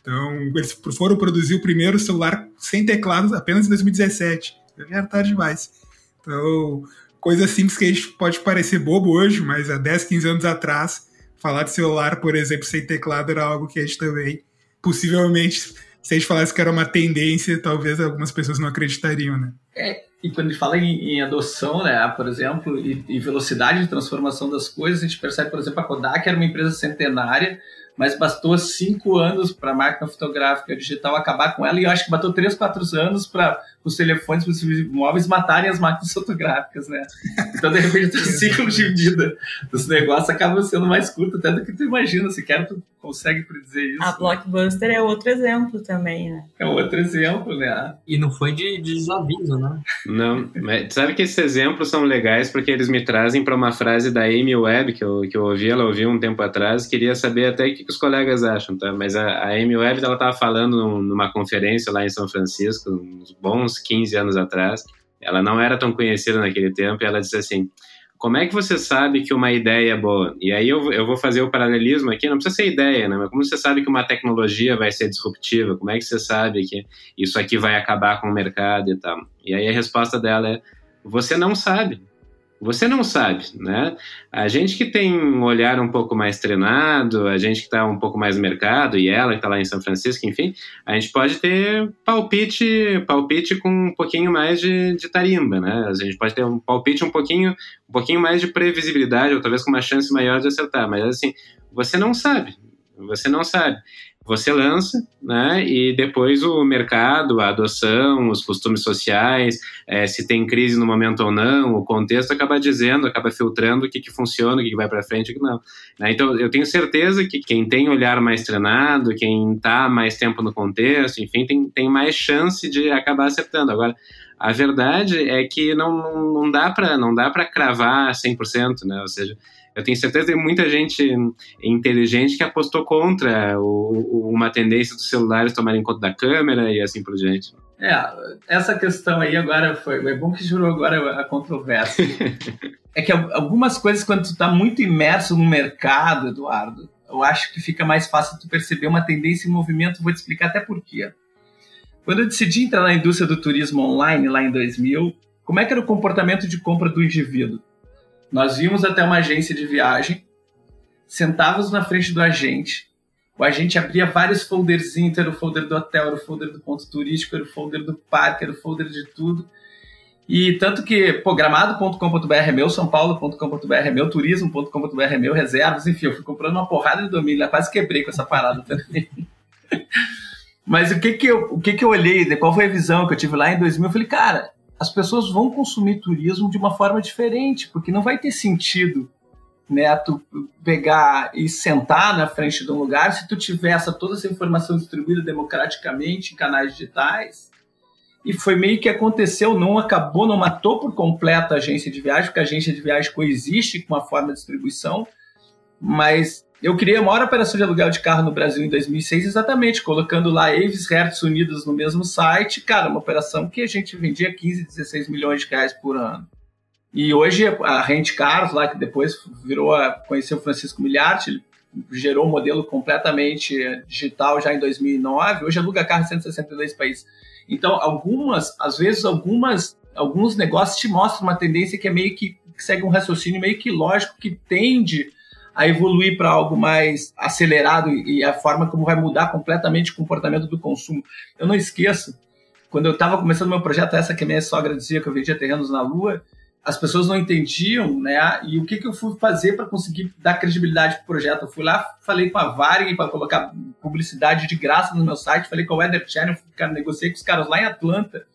S3: Então, eles foram produzir o primeiro celular sem teclado apenas em 2017. Já era tarde demais. Então, coisa simples que a gente pode parecer bobo hoje, mas há 10, 15 anos atrás, falar de celular, por exemplo, sem teclado era algo que a gente também possivelmente, se a gente falasse que era uma tendência, talvez algumas pessoas não acreditariam, né?
S5: É, e quando a gente fala em, em adoção, né, por exemplo, e, e, velocidade de transformação das coisas, a gente percebe, por exemplo, a Kodak era uma empresa centenária, mas bastou cinco anos para a máquina fotográfica digital acabar com ela, e eu acho que bateu três, quatro anos para os telefones, os móveis matarem as máquinas fotográficas, né? Então, de repente, o ciclo de vida dos negócios acaba sendo mais curto até do que tu imagina, sequer tu consegue predizer isso.
S2: A Blockbuster é outro exemplo também, né?
S5: É outro exemplo, né?
S4: E não foi de, de desaviso, né?
S6: Não, mas sabe que esses exemplos são legais porque eles me trazem para uma frase da Amy Webb que eu, que eu ouvi, ela ouviu um tempo atrás, queria saber até o que, que os colegas acham, tá? Mas a, a Amy Webb, ela estava falando numa conferência lá em São Francisco, uns bons 15 anos atrás, ela não era tão conhecida naquele tempo, e ela disse assim, como é que você sabe que uma ideia é boa? E aí eu, eu vou fazer o paralelismo aqui, não precisa ser ideia, né? Mas como você sabe que uma tecnologia vai ser disruptiva? Como é que você sabe que isso aqui vai acabar com o mercado e tal? E aí a resposta dela é: você não sabe. Você não sabe, né? A gente que tem um olhar um pouco mais treinado, a gente que está um pouco mais no mercado, e ela que está lá em São Francisco, enfim, a gente pode ter palpite, palpite com um pouquinho mais de, de tarimba, né? A gente pode ter um palpite um pouquinho, um pouquinho mais de previsibilidade, ou talvez com uma chance maior de acertar, mas assim, você não sabe, você não sabe você lança, né? E depois o mercado, a adoção, os costumes sociais, é, se tem crise no momento ou não, o contexto acaba dizendo, acaba filtrando o que, que funciona, o que, que vai para frente o que não. Né? Então, eu tenho certeza que quem tem olhar mais treinado, quem está mais tempo no contexto, enfim, tem, tem mais chance de acabar acertando. Agora, a verdade é que não, não dá para não dá para cravar 100%, né? Ou seja, eu tenho certeza que muita gente inteligente que apostou contra o, uma tendência dos celulares tomarem conta da câmera e assim por diante.
S5: É, essa questão aí agora foi. É bom que jurou agora a controvérsia. é que algumas coisas, quando tu está muito imerso no mercado, Eduardo, eu acho que fica mais fácil tu perceber uma tendência em movimento. Vou te explicar até por quê. Quando eu decidi entrar na indústria do turismo online, lá em 2000, como é que era o comportamento de compra do indivíduo? Nós íamos até uma agência de viagem, sentávamos na frente do agente, o agente abria vários folderzinhos, era o folder do hotel, era o folder do ponto turístico, era o folder do parque, era o folder de tudo. E tanto que programado.com.br é meu, sãopaulo.com.br é meu, turismo.com.br é meu, reservas, enfim, eu fui comprando uma porrada de domínio, quase quebrei com essa parada também. Mas o que que eu, o que que eu olhei, qual foi a visão que eu tive lá em 2000? Eu falei, cara, as pessoas vão consumir turismo de uma forma diferente, porque não vai ter sentido né, tu pegar e sentar na frente de um lugar se tu tiver essa, toda essa informação distribuída democraticamente em canais digitais. E foi meio que aconteceu, não acabou, não matou por completo a agência de viagem, porque a agência de viagem coexiste com uma forma de distribuição, mas eu criei a maior operação de aluguel de carro no Brasil em 2006, exatamente, colocando lá Aves Hertz unidos no mesmo site. Cara, uma operação que a gente vendia 15, 16 milhões de reais por ano. E hoje a Rent Cars, lá que depois virou a conhecer o Francisco Miliarte, ele gerou um modelo completamente digital já em 2009. Hoje aluga carro em 162 países. Então, algumas, às vezes, algumas, alguns negócios te mostram uma tendência que é meio que, que segue um raciocínio meio que lógico que tende a evoluir para algo mais acelerado e a forma como vai mudar completamente o comportamento do consumo. Eu não esqueço, quando eu estava começando meu projeto, essa que a minha sogra dizia que eu vendia terrenos na Lua, as pessoas não entendiam, né? E o que, que eu fui fazer para conseguir dar credibilidade para o projeto? Eu fui lá, falei com a Varig para colocar publicidade de graça no meu site, falei com a Weather Channel, cara, negociei com os caras lá em Atlanta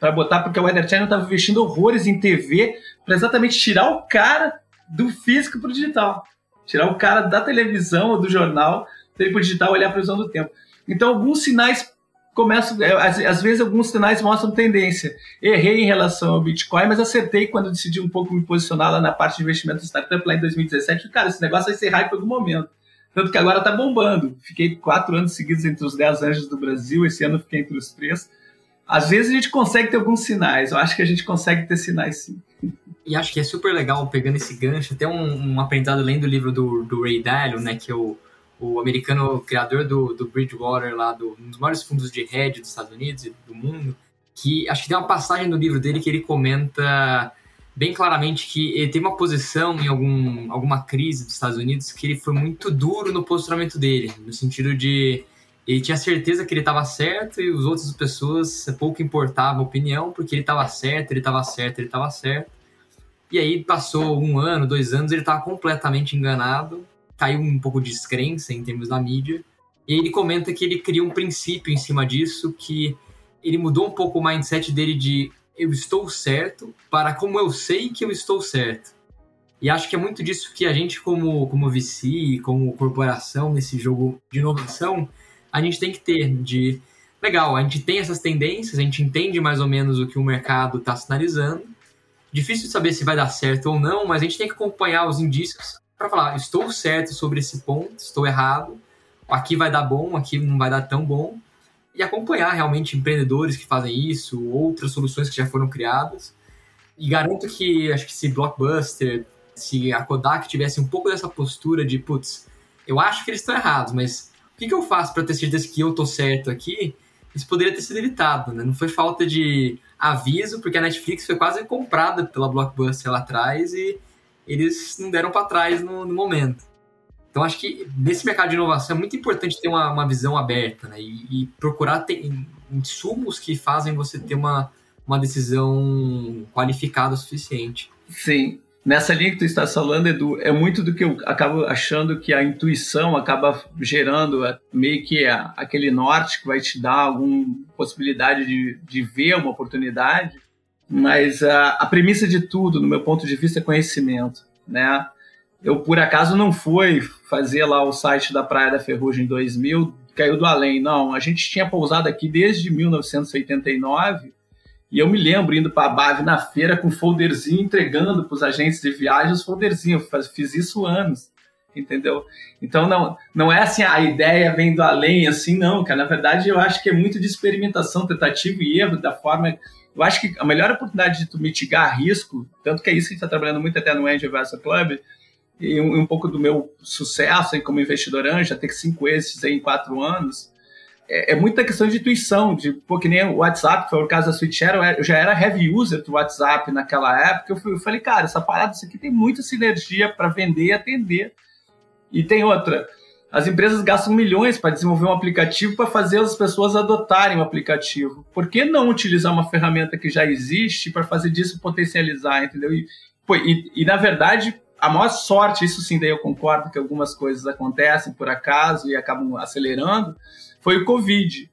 S5: para botar, porque a Weather Channel estava investindo horrores em TV para exatamente tirar o cara do físico para o digital. Tirar o cara da televisão ou do jornal, para o digital olhar a previsão do tempo. Então, alguns sinais começam, é, às, vezes alguns sinais mostram tendência. Errei em relação ao Bitcoin, mas acertei quando decidi um pouco me posicionar lá na parte de investimento de startup lá em 2017. Cara, esse negócio vai ser hype em algum momento. Tanto que agora tá bombando. Fiquei quatro anos seguidos entre os 10 anjos do Brasil, esse ano fiquei entre os três. Às vezes a gente consegue ter alguns sinais, eu acho que a gente consegue ter sinais sim.
S4: E acho que é super legal pegando esse gancho, até um, um aprendizado lendo o livro do, do Ray Dalio, né, que é o, o americano criador do, do Bridgewater, lá do, um dos maiores fundos de hedge dos Estados Unidos e do mundo, que acho que tem uma passagem no livro dele que ele comenta bem claramente que ele tem uma posição em algum, alguma crise dos Estados Unidos que ele foi muito duro no posicionamento dele, no sentido de ele tinha certeza que ele estava certo e os outras pessoas pouco importava a opinião, porque ele estava certo, ele estava certo, ele estava certo. E aí passou um ano, dois anos, ele estava completamente enganado, caiu um pouco de descrença em termos da mídia. E ele comenta que ele cria um princípio em cima disso, que ele mudou um pouco o mindset dele de eu estou certo para como eu sei que eu estou certo. E acho que é muito disso que a gente, como, como VC, como corporação, nesse jogo de inovação, a gente tem que ter de legal, a gente tem essas tendências, a gente entende mais ou menos o que o mercado está sinalizando. Difícil de saber se vai dar certo ou não, mas a gente tem que acompanhar os indícios para falar, estou certo sobre esse ponto, estou errado, aqui vai dar bom, aqui não vai dar tão bom, e acompanhar realmente empreendedores que fazem isso, outras soluções que já foram criadas. E garanto que acho que se Blockbuster, se a Kodak tivesse um pouco dessa postura de, putz, eu acho que eles estão errados, mas o que, que eu faço para ter certeza que eu tô certo aqui? Isso poderia ter sido evitado, né? Não foi falta de aviso, porque a Netflix foi quase comprada pela Blockbuster lá atrás e eles não deram para trás no, no, momento. Então acho que nesse mercado de inovação é muito importante ter uma, uma visão aberta né? e, e procurar ter insumos que fazem você ter uma, uma decisão qualificada o suficiente.
S5: Sim, nessa linha que tu está falando, Edu, é muito do que eu acabo achando que a intuição acaba gerando é, meio que a, aquele norte que vai te dar alguma possibilidade de, de ver uma oportunidade, mas a, a premissa de tudo, no meu ponto de vista, é conhecimento, né? Eu, por acaso, não fui fazer lá o site da Praia da Ferrugem em 2000, caiu do além, não. A gente tinha pousado aqui desde 1989 e eu me lembro indo para a Bave na feira com folderzinho, entregando para os agentes de viagem os folderzinhos. Eu fiz isso anos, entendeu? Então não, não é assim, a ideia vem do além, assim, não, cara. Na verdade, eu acho que é muito de experimentação, tentativa e erro, da forma. Eu acho que a melhor oportunidade de tu mitigar risco, tanto que é isso que está trabalhando muito até no Angel Investor Club, e um, um, pouco do meu sucesso aí como investidor anjo, ter cinco aí em quatro anos, é, é, muita questão de intuição, de, pô, que nem o WhatsApp, que foi o caso da SwitchShare, eu, eu já era heavy user do WhatsApp naquela época, eu, fui, eu falei, cara, essa parada, isso aqui tem muita sinergia para vender e atender. E tem outra, as empresas gastam milhões para desenvolver um aplicativo para fazer as pessoas adotarem o aplicativo. Por que não utilizar uma ferramenta que já existe para fazer disso potencializar, entendeu? E, pô, e, e, na verdade, a maior sorte, isso sim, daí eu concordo que algumas coisas acontecem por acaso e acabam acelerando, foi o Covid.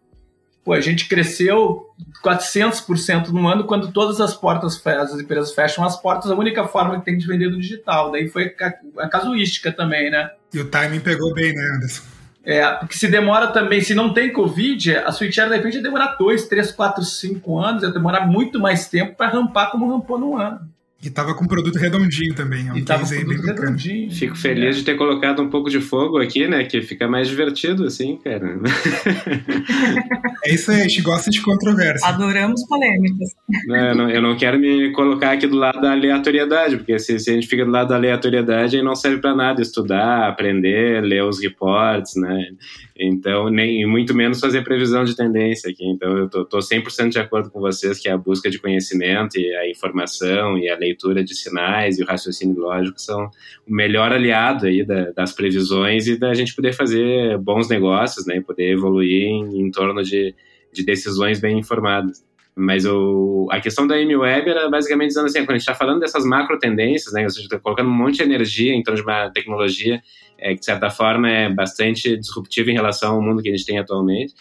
S5: Pô, a gente cresceu 400% no ano quando todas as portas, as empresas fecham as portas, a única forma que tem de vender do digital. Daí foi a, casuística também, né?
S3: E o timing pegou bem, né, Anderson?
S5: É, porque se demora também, se não tem Covid, a Switcher de repente ia demorar 2, 3, 4, 5 anos, ia demorar muito mais tempo para rampar como rampou no ano.
S3: E tava com um produto redondinho também. É um
S5: e tava com
S3: bem
S5: produto
S3: bacana.
S5: redondinho.
S6: Fico feliz de ter colocado um pouco de fogo aqui, né? Que fica mais divertido, assim, cara.
S3: É isso aí, a gente gosta de controvérsia.
S2: Adoramos polêmicas.
S6: Não, eu, não, eu não quero me colocar aqui do lado da aleatoriedade, porque se, se a gente fica do lado da aleatoriedade, aí não serve para nada estudar, aprender, ler os reports, né? Então, nem muito menos fazer previsão de tendência aqui. Então, eu tô, tô 100% de acordo com vocês que a busca de conhecimento e a informação e a leitura de sinais e o raciocínio lógico são o melhor aliado aí da, das previsões e da gente poder fazer bons negócios, né? Poder evoluir em, em torno de, de decisões bem informadas. Mas o, a questão da M-Web era basicamente dizendo assim, quando a gente está falando dessas macro tendências, né, ou seja, tá colocando um monte de energia em torno de uma tecnologia é, de certa forma, é bastante disruptiva em relação ao mundo que a gente tem atualmente.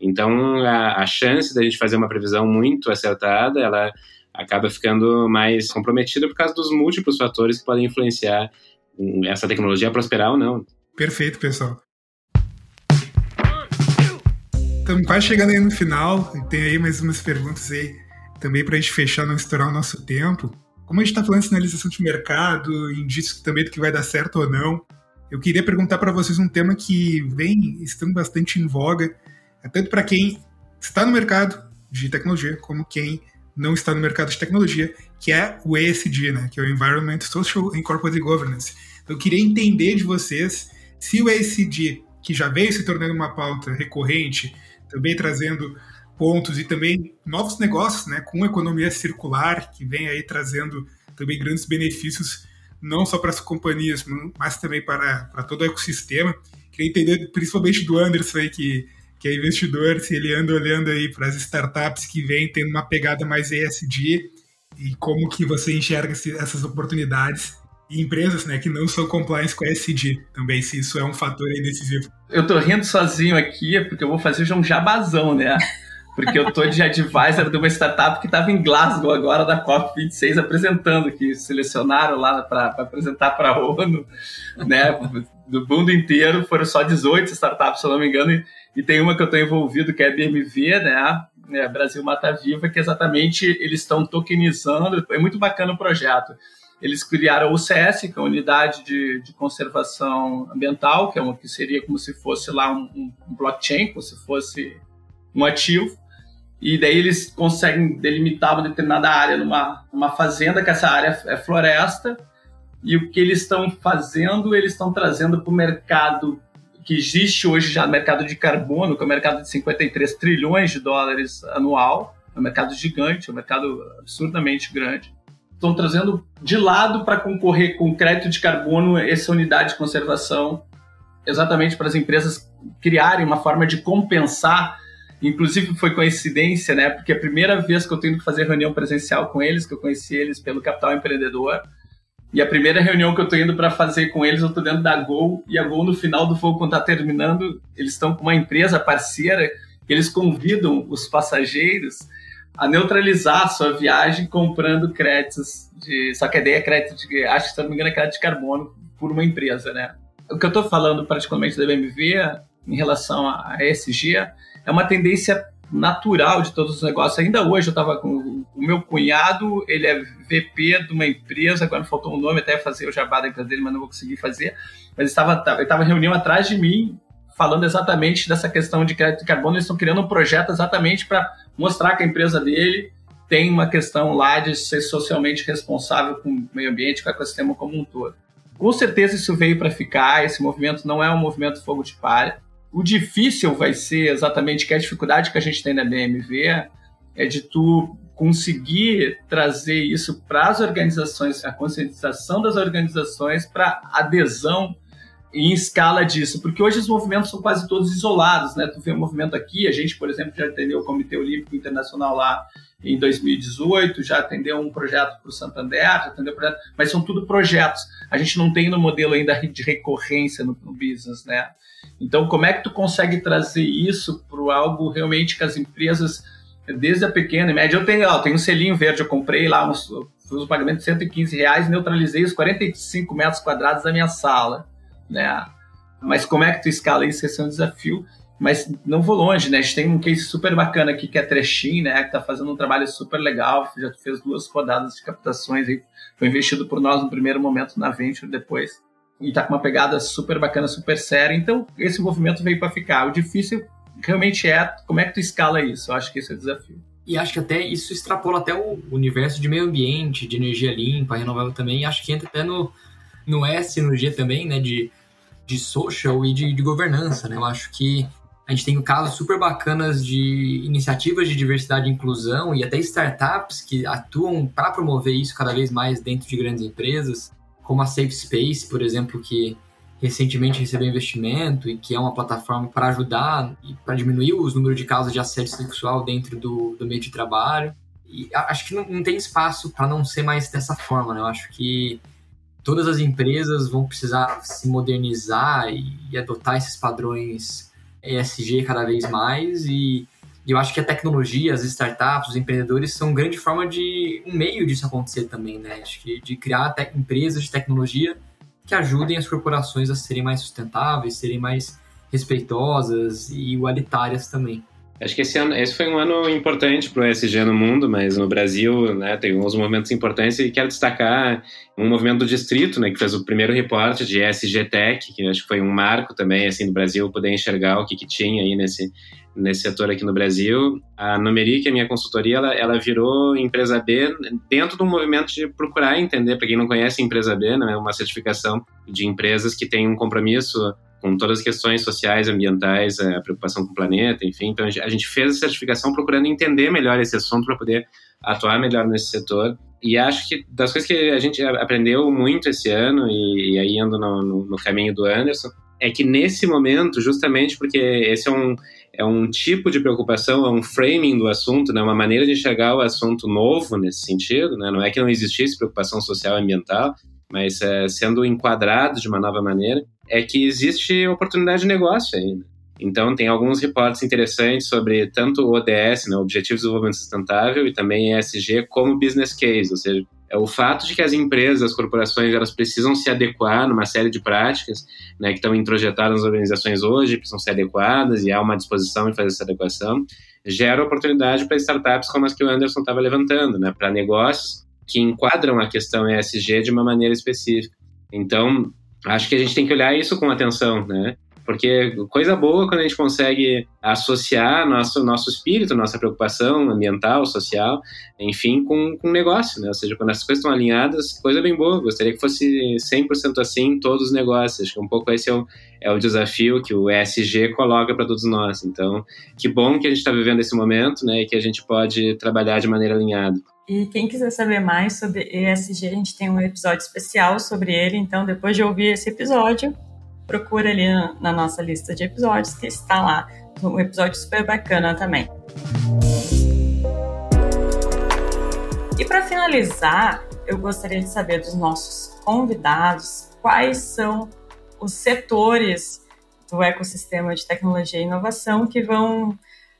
S6: Então, a, a chance da gente fazer uma previsão muito acertada, ela acaba ficando mais comprometida por causa dos múltiplos fatores que podem influenciar essa tecnologia prosperar ou não.
S3: Perfeito, pessoal. Estamos quase chegando aí no final. Tem aí mais umas perguntas aí também para a gente fechar, não estourar o nosso tempo. Como a gente está falando de sinalização de mercado, indícios também do que vai dar certo ou não, eu queria perguntar para vocês um tema que vem estando bastante em voga, é tanto para quem está no mercado de tecnologia, como quem não está no mercado de tecnologia, que é o ESG, né, que é o Environment, Social and Corporate Governance. Então, eu queria entender de vocês se o ESG, que já veio se tornando uma pauta recorrente, também trazendo pontos e também novos negócios, né, com economia circular, que vem aí trazendo também grandes benefícios, não só para as companhias, mas também para, para todo o ecossistema. Queria entender principalmente do Anderson aí, que, que é investidor, se ele anda olhando aí para as startups que vêm tendo uma pegada mais ESG e como que você enxerga essas oportunidades e empresas né, que não são compliance com ESG também, se isso é um fator decisivo.
S5: Eu tô rindo sozinho aqui, porque eu vou fazer já um jabazão, né? Porque eu tô de advisor de uma startup que estava em Glasgow agora, da COP26, apresentando, que selecionaram lá para apresentar para a ONU, né? Do mundo inteiro, foram só 18 startups, se eu não me engano, e, e tem uma que eu estou envolvido, que é a BMV, né? É, Brasil Mata Viva, que exatamente eles estão tokenizando, é muito bacana o projeto eles criaram o CS, que é a Unidade de, de Conservação Ambiental, que é uma que seria como se fosse lá um, um blockchain, como se fosse um ativo. E daí eles conseguem delimitar uma determinada área numa, numa fazenda, que essa área é floresta, e o que eles estão fazendo, eles estão trazendo para o mercado que existe hoje já, mercado de carbono, que é um mercado de 53 trilhões de dólares anual, é um mercado gigante, é um mercado absurdamente grande estão trazendo de lado para concorrer com crédito de carbono essa unidade de conservação, exatamente para as empresas criarem uma forma de compensar. Inclusive foi coincidência, né? Porque a primeira vez que eu tenho que fazer reunião presencial com eles, que eu conheci eles pelo Capital Empreendedor, e a primeira reunião que eu estou indo para fazer com eles, eu estou dentro da Gol, e a Gol no final do voo, quando está terminando, eles estão com uma empresa parceira, eles convidam os passageiros a neutralizar a sua viagem comprando créditos de. Só que a ideia é crédito de. Acho que, se não me engano, é crédito de carbono por uma empresa, né? O que eu estou falando particularmente da BMW em relação a ESG é uma tendência natural de todos os negócios. Ainda hoje eu estava com o meu cunhado, ele é VP de uma empresa, agora faltou um nome até fazer o jabá da empresa dele, mas não vou conseguir fazer. Mas estava ele estava reunião atrás de mim, falando exatamente dessa questão de crédito de carbono. Eles estão criando um projeto exatamente para mostrar que a empresa dele tem uma questão lá de ser socialmente responsável com o meio ambiente, com o ecossistema como um todo. Com certeza isso veio para ficar, esse movimento não é um movimento fogo de palha. O difícil vai ser exatamente que a dificuldade que a gente tem na BMV é de tu conseguir trazer isso para as organizações, a conscientização das organizações para adesão em escala disso, porque hoje os movimentos são quase todos isolados, né? Tu vê um movimento aqui, a gente, por exemplo, já atendeu o Comitê Olímpico Internacional lá em 2018, já atendeu um projeto para o Santander, já atendeu projeto, mas são tudo projetos. A gente não tem no modelo ainda de recorrência no, no business, né? Então, como é que tu consegue trazer isso para algo realmente que as empresas, desde a pequena e média, eu tenho, ó, tenho um selinho verde, eu comprei lá, uns, fiz um pagamento de 115 reais, neutralizei os 45 metros quadrados da minha sala né? Mas como é que tu escala isso? Esse é um desafio. Mas não vou longe, né? A gente tem um case super bacana aqui que é a Trechin, né? Que está fazendo um trabalho super legal, já fez duas rodadas de captações e foi investido por nós no primeiro momento na Venture depois. E está com uma pegada super bacana, super séria. Então, esse movimento veio para ficar. O difícil realmente é como é que tu escala isso. Eu acho que esse é o desafio.
S4: E acho que até isso extrapola até o universo de meio ambiente, de energia limpa, renovável também. Acho que entra até no, no S, no G também, né? De, de social e de, de governança, né? Eu acho que a gente tem casos super bacanas de iniciativas de diversidade e inclusão e até startups que atuam para promover isso cada vez mais dentro de grandes empresas, como a Safe Space, por exemplo, que recentemente recebeu investimento e que é uma plataforma para ajudar e para diminuir os números de casos de assédio sexual dentro do, do meio de trabalho. E acho que não, não tem espaço para não ser mais dessa forma, né? Eu acho que todas as empresas vão precisar se modernizar e, e adotar esses padrões ESG cada vez mais e eu acho que a tecnologia, as startups, os empreendedores são grande forma de um meio disso acontecer também, né? Acho que de criar empresas de tecnologia que ajudem as corporações a serem mais sustentáveis, serem mais respeitosas e igualitárias também.
S6: Acho que esse, ano, esse foi um ano importante para o ESG no mundo, mas no Brasil né, tem alguns momentos importantes e quero destacar um movimento do Distrito, né, que fez o primeiro reporte de ESG Tech, que acho que foi um marco também assim do Brasil poder enxergar o que, que tinha aí nesse, nesse setor aqui no Brasil. A Numeric, a minha consultoria, ela, ela virou empresa B dentro do movimento de procurar entender, para quem não conhece empresa B, né, é uma certificação de empresas que tem um compromisso com todas as questões sociais, ambientais, a preocupação com o planeta, enfim. Então a gente fez a certificação procurando entender melhor esse assunto para poder atuar melhor nesse setor. E acho que das coisas que a gente aprendeu muito esse ano, e, e aí indo no, no, no caminho do Anderson, é que nesse momento, justamente porque esse é um, é um tipo de preocupação, é um framing do assunto, né, uma maneira de enxergar o assunto novo nesse sentido, né, não é que não existisse preocupação social e ambiental, mas é, sendo enquadrado de uma nova maneira, é que existe oportunidade de negócio ainda. Então, tem alguns reportes interessantes sobre tanto o ODS, né, Objetivo de Desenvolvimento Sustentável, e também ESG como business case, ou seja, é o fato de que as empresas, as corporações, elas precisam se adequar numa série de práticas né, que estão introjetadas nas organizações hoje, precisam ser adequadas e há uma disposição em fazer essa adequação, gera oportunidade para startups como as que o Anderson estava levantando, né, para negócios que enquadram a questão ESG de uma maneira específica. Então, acho que a gente tem que olhar isso com atenção, né? Porque coisa boa quando a gente consegue associar nosso, nosso espírito, nossa preocupação ambiental, social, enfim, com, com negócio, né? Ou seja, quando as coisas estão alinhadas, coisa bem boa. Gostaria que fosse 100% assim em todos os negócios. Acho que um pouco esse é o, é o desafio que o ESG coloca para todos nós. Então, que bom que a gente está vivendo esse momento, né? E que a gente pode trabalhar de maneira alinhada.
S2: E quem quiser saber mais sobre ESG, a gente tem um episódio especial sobre ele. Então, depois de ouvir esse episódio, procura ali na nossa lista de episódios, que está lá. Um episódio super bacana também. E para finalizar, eu gostaria de saber dos nossos convidados quais são os setores do ecossistema de tecnologia e inovação que vão.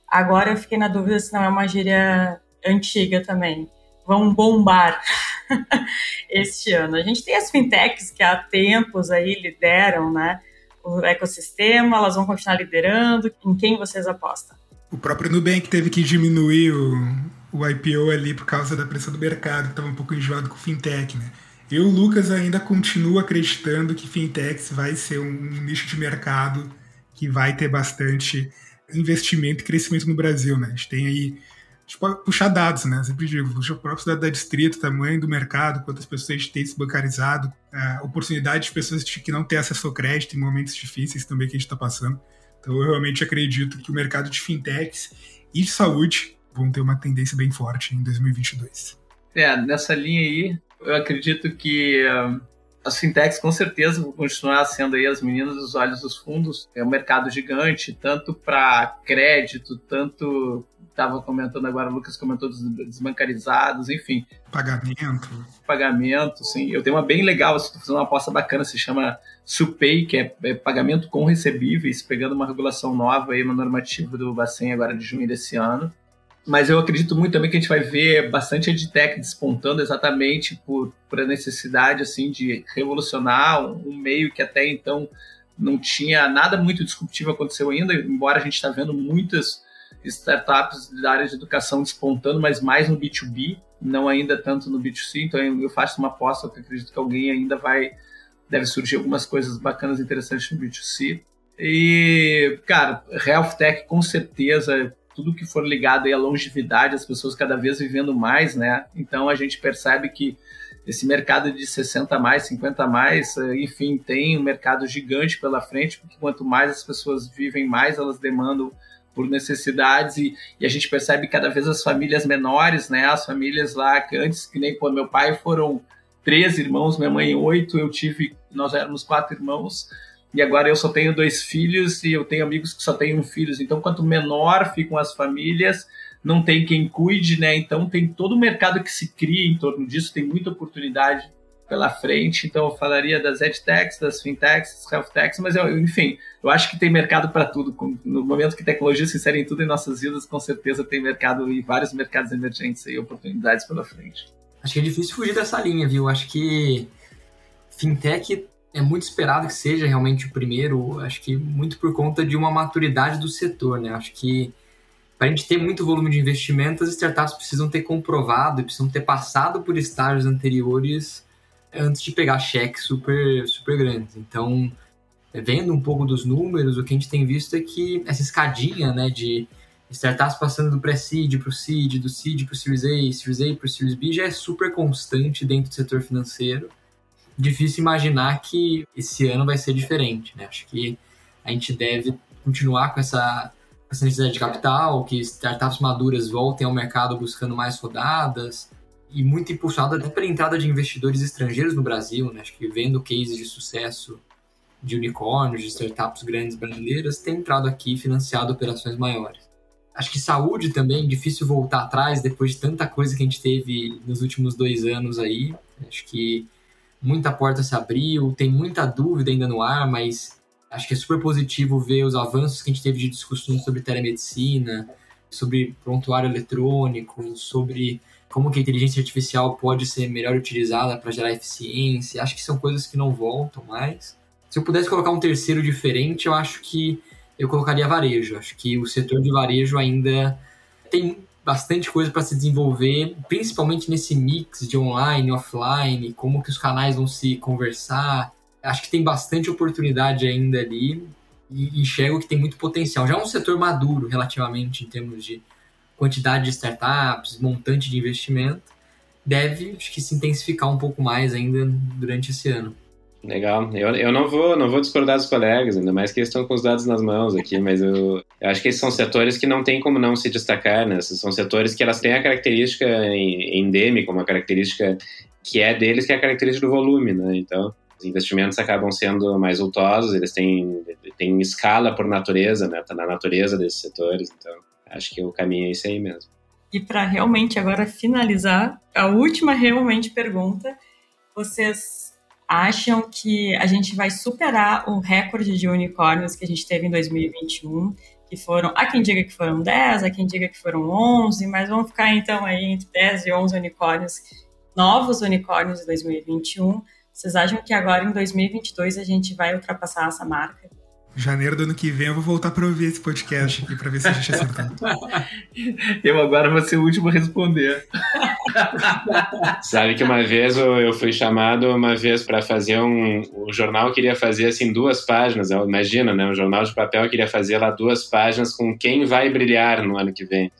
S2: Agora eu fiquei na dúvida se não é uma gíria antiga também, vão bombar este ano. A gente tem as fintechs que há tempos aí lideram né, o ecossistema, elas vão continuar liderando. Em quem vocês apostam?
S3: O próprio Nubank teve que diminuir o, o IPO ali por causa da pressão do mercado, estava um pouco enjoado com fintech, né? Eu, Lucas, ainda continuo acreditando que fintechs vai ser um nicho de mercado que vai ter bastante investimento e crescimento no Brasil, né? A gente tem aí tipo, puxar dados, né? Sempre digo, puxa o próprio dado da distrito, tamanho do mercado, quantas pessoas têm se bancarizado, a oportunidade de pessoas que não têm acesso ao crédito em momentos difíceis também que a gente está passando. Então, eu realmente acredito que o mercado de fintechs e de saúde vão ter uma tendência bem forte em 2022.
S5: É, nessa linha aí, eu acredito que uh, as fintechs com certeza vão continuar sendo aí as meninas dos olhos dos fundos. É um mercado gigante, tanto para crédito, tanto estava comentando agora, o Lucas comentou dos desbancarizados, enfim.
S3: Pagamento.
S5: Pagamento, sim. Eu tenho uma bem legal, estou fazendo uma aposta bacana, se chama SUPEI, que é, é, pagamento com recebíveis, pegando uma regulação nova aí, uma normativa do Bacen agora de junho desse ano. Mas eu acredito muito também que a gente vai ver bastante edtech despontando exatamente por, por a necessidade assim de revolucionar um, um meio que até então não tinha nada muito disruptivo aconteceu ainda, embora a gente está vendo muitas startups da área de educação despontando, mas mais no B2B, não ainda tanto no B2C. Então eu faço uma aposta, eu acredito que alguém ainda vai deve surgir algumas coisas bacanas interessantes no B2C. E, cara, Health Tech com certeza tudo que for ligado à longevidade, as pessoas cada vez vivendo mais, né? Então a gente percebe que esse mercado de 60 a mais, 50 a mais, enfim, tem um mercado gigante pela frente, porque quanto mais as pessoas vivem, mais elas demandam por necessidades e, e, a gente percebe cada vez as famílias menores, né? As famílias lá que antes, que nem pô, meu pai foram três irmãos, minha mãe oito, eu tive, nós éramos quatro irmãos e agora eu só tenho dois filhos e eu tenho amigos que só têm um. Então, quanto menor ficam as famílias, não tem quem cuide, né? Então, tem todo o mercado que se cria em torno disso, tem muita oportunidade pela frente. Então, eu falaria das edtechs, das fintechs, das healthtechs, mas eu, enfim, eu acho que tem mercado para tudo. No momento que tecnologia se insere em tudo em nossas vidas, com certeza tem mercado e vários mercados emergentes e oportunidades pela frente.
S4: Acho que é difícil fugir dessa linha, viu? Acho que fintech é muito esperado que seja realmente o primeiro, acho que muito por conta de uma maturidade do setor, né? Acho que para a gente ter muito volume de investimento, as startups precisam ter comprovado precisam ter passado por estágios anteriores antes de pegar cheques super, super grandes. Então, vendo um pouco dos números, o que a gente tem visto é que essa escadinha né, de startups passando do pré-seed para o seed, do seed para o Series A, Series A para o Series B já é super constante dentro do setor financeiro difícil imaginar que esse ano vai ser diferente, né? Acho que a gente deve continuar com essa, essa necessidade de capital, que startups maduras voltem ao mercado buscando mais rodadas e muito impulsionado até pela entrada de investidores estrangeiros no Brasil, né? Acho que vendo cases de sucesso de unicórnios, de startups grandes brasileiras, tem entrado aqui financiado operações maiores. Acho que saúde também, difícil voltar atrás depois de tanta coisa que a gente teve nos últimos dois anos aí. Acho que muita porta se abriu, tem muita dúvida ainda no ar, mas acho que é super positivo ver os avanços que a gente teve de discussões sobre telemedicina, sobre prontuário eletrônico, sobre como que a inteligência artificial pode ser melhor utilizada para gerar eficiência. Acho que são coisas que não voltam mais. Se eu pudesse colocar um terceiro diferente, eu acho que eu colocaria varejo. Acho que o setor de varejo ainda tem bastante coisa para se desenvolver, principalmente nesse mix de online, offline, como que os canais vão se conversar. Acho que tem bastante oportunidade ainda ali e enxergo que tem muito potencial. Já é um setor maduro relativamente em termos de quantidade de startups, montante de investimento, deve acho que se intensificar um pouco mais ainda durante esse ano.
S6: Legal. Eu, eu não vou não vou discordar dos colegas, ainda mais que eles estão com os dados nas mãos aqui, mas eu, eu acho que esses são setores que não tem como não se destacar, né? Esses são setores que elas têm a característica endêmica, uma característica que é deles, que é a característica do volume, né? Então, os investimentos acabam sendo mais ultosos, eles têm, têm escala por natureza, né? Tá na natureza desses setores, então acho que o caminho é esse aí mesmo.
S2: E para realmente agora finalizar, a última realmente pergunta, vocês acham que a gente vai superar o recorde de unicórnios que a gente teve em 2021, que foram, há quem diga que foram 10, há quem diga que foram 11, mas vamos ficar então aí entre 10 e 11 unicórnios, novos unicórnios de 2021. Vocês acham que agora em 2022 a gente vai ultrapassar essa marca?
S3: Janeiro do ano que vem eu vou voltar para ouvir esse podcast aqui para ver se a gente acertou.
S5: eu agora vou ser o último a responder.
S6: Sabe que uma vez eu fui chamado uma vez para fazer um. O jornal queria fazer assim duas páginas. Imagina, né? Um jornal de papel queria fazer lá duas páginas com quem vai brilhar no ano que vem.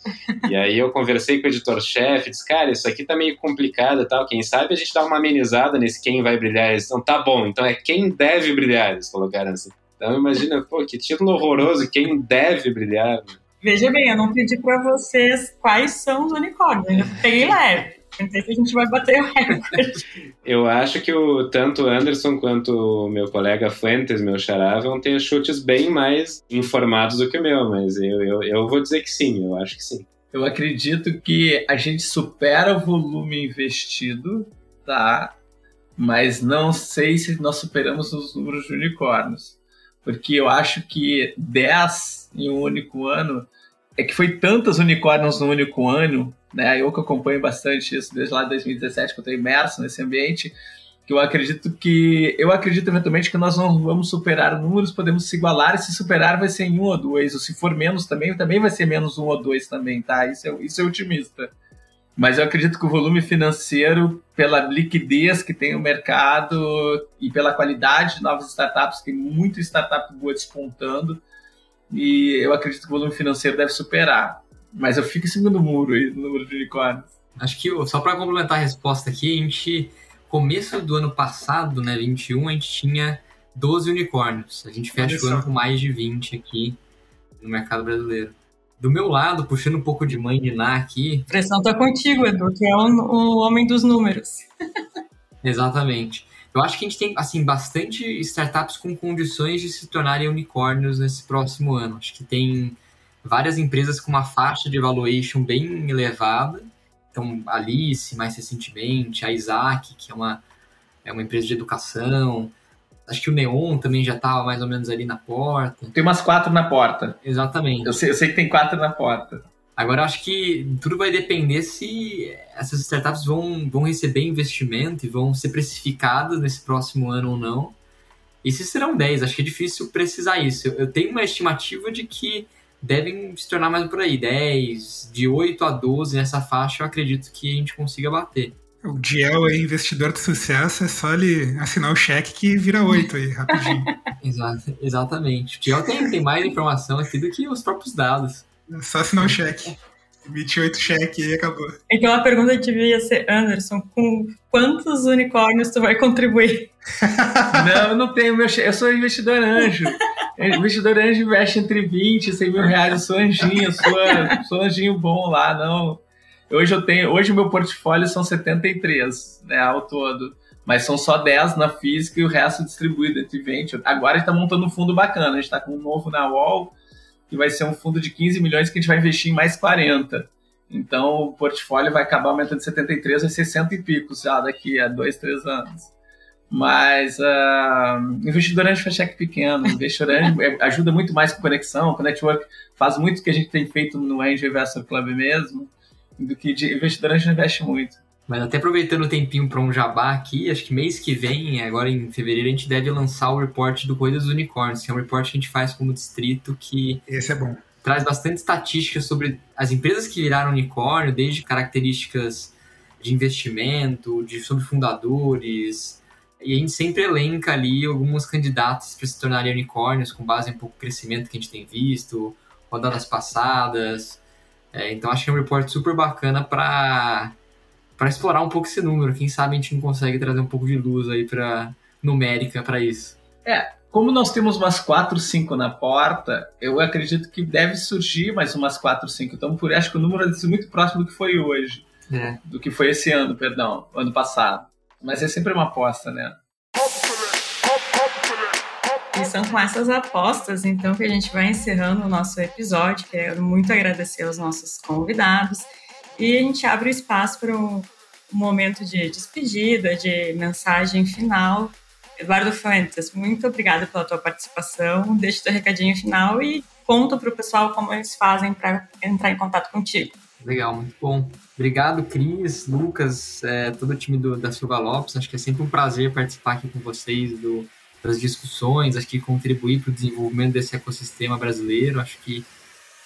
S6: E aí eu conversei com o editor-chefe, disse, cara, isso aqui tá meio complicado e tal. Quem sabe a gente dá uma amenizada nesse quem vai brilhar. Eles então tá bom, então é quem deve brilhar, eles colocaram assim. Então imagina, pô, que título horroroso, quem deve brilhar.
S2: Veja bem, eu não pedi para vocês quais são os unicórnios, ainda peguei leve. Não sei se a gente vai bater o recorde.
S6: Eu acho que o, tanto o Anderson quanto o meu colega Fuentes, meu xará, vão ter chutes bem mais informados do que o meu, mas eu, eu, eu vou dizer que sim, eu acho que sim.
S5: Eu acredito que a gente supera o volume investido, tá? Mas não sei se nós superamos os números de unicórnios porque eu acho que 10 em um único ano é que foi tantos unicórnios no único ano, né? Eu que acompanho bastante isso desde lá de 2017 que eu estou imerso nesse ambiente, que eu acredito que eu acredito eventualmente que nós não vamos superar números, podemos se igualar, e se superar vai ser em um ou dois, ou se for menos também, também vai ser menos um ou dois também, tá? Isso é, isso é otimista. Mas eu acredito que o volume financeiro, pela liquidez que tem o mercado e pela qualidade de novas startups, tem muito startup boa despontando, e eu acredito que o volume financeiro deve superar. Mas eu fico em cima do muro aí, no número de unicórnios.
S4: Acho que só para complementar a resposta aqui, a gente começo do ano passado, né, 21, a gente tinha 12 unicórnios. A gente fecha o ano com mais de 20 aqui no mercado brasileiro. Do meu lado, puxando um pouco de mãe de Ná aqui.
S2: A pressão tá contigo, Edu, que é o, o homem dos números.
S4: Exatamente. Eu acho que a gente tem assim bastante startups com condições de se tornarem unicórnios nesse próximo ano. Acho que tem várias empresas com uma faixa de valuation bem elevada então, a Alice, mais recentemente, a Isaac, que é uma, é uma empresa de educação. Acho que o Neon também já estava mais ou menos ali na porta.
S5: Tem umas quatro na porta.
S4: Exatamente.
S5: Eu sei, eu sei que tem quatro na porta.
S4: Agora, acho que tudo vai depender se essas startups vão, vão receber investimento e vão ser precificadas nesse próximo ano ou não. E se serão 10, acho que é difícil precisar isso. Eu, eu tenho uma estimativa de que devem se tornar mais por aí, 10, de 8 a 12 nessa faixa, eu acredito que a gente consiga bater.
S3: O Diel é investidor de sucesso, é só ele assinar o cheque que vira 8 aí, rapidinho.
S4: Exato, exatamente. O Diel tem, tem mais informação aqui do que os próprios dados.
S3: É só assinar o cheque. 28 cheque e acabou.
S2: Então a pergunta devia ser, Anderson, com quantos unicórnios tu vai contribuir?
S5: não, eu não tenho meu cheque, eu sou investidor anjo. investidor anjo investe entre 20 e 100 mil reais, eu sou anjinho, eu sou, sou anjinho bom lá, não. Hoje eu tenho, hoje o meu portfólio são 73, né, ao todo. Mas são só 10 na física e o resto distribuído entre 20. Agora a gente está montando um fundo bacana, a gente está com um novo na UOL, que vai ser um fundo de 15 milhões que a gente vai investir em mais 40. Então o portfólio vai acabar aumentando de 73 a 60 e picos já daqui a dois, três anos. Mas uh, investidor anjo faz cheque pequeno, investidor anjo é, ajuda muito mais com conexão, com network, faz muito o que a gente tem feito no Angel Investor Club mesmo, do que de investidor anjo investe muito.
S4: Mas até aproveitando o tempinho para um jabá aqui, acho que mês que vem, agora em fevereiro, a gente deve lançar o report do Corrida dos Unicórnios, que é um report que a gente faz como distrito que.
S3: Esse é bom.
S4: Traz bastante estatísticas sobre as empresas que viraram unicórnio, desde características de investimento, de sobre fundadores. E a gente sempre elenca ali alguns candidatos para se tornarem unicórnios, com base em pouco crescimento que a gente tem visto, rodadas passadas. É, então acho que é um report super bacana para para explorar um pouco esse número. Quem sabe a gente não consegue trazer um pouco de luz aí para numérica para isso.
S5: É, como nós temos umas 4, 5 na porta, eu acredito que deve surgir mais umas 4, 5. Então, por acho que o número deve ser muito próximo do que foi hoje. É. Do que foi esse ano, perdão, ano passado. Mas é sempre uma aposta, né?
S2: E são com essas apostas, então, que a gente vai encerrando o nosso episódio. Quero muito agradecer aos nossos convidados e a gente abre o espaço para um, momento de despedida, de mensagem final. Eduardo Fuentes, muito obrigada pela tua participação. Deixa teu recadinho final e conta para o pessoal como eles fazem para entrar em contato contigo.
S4: Legal, muito bom. Obrigado, Cris, Lucas, é, todo o time do, da Silva Lopes. Acho que é sempre um prazer participar aqui com vocês do, das discussões, acho que contribuir para o desenvolvimento desse ecossistema brasileiro. Acho que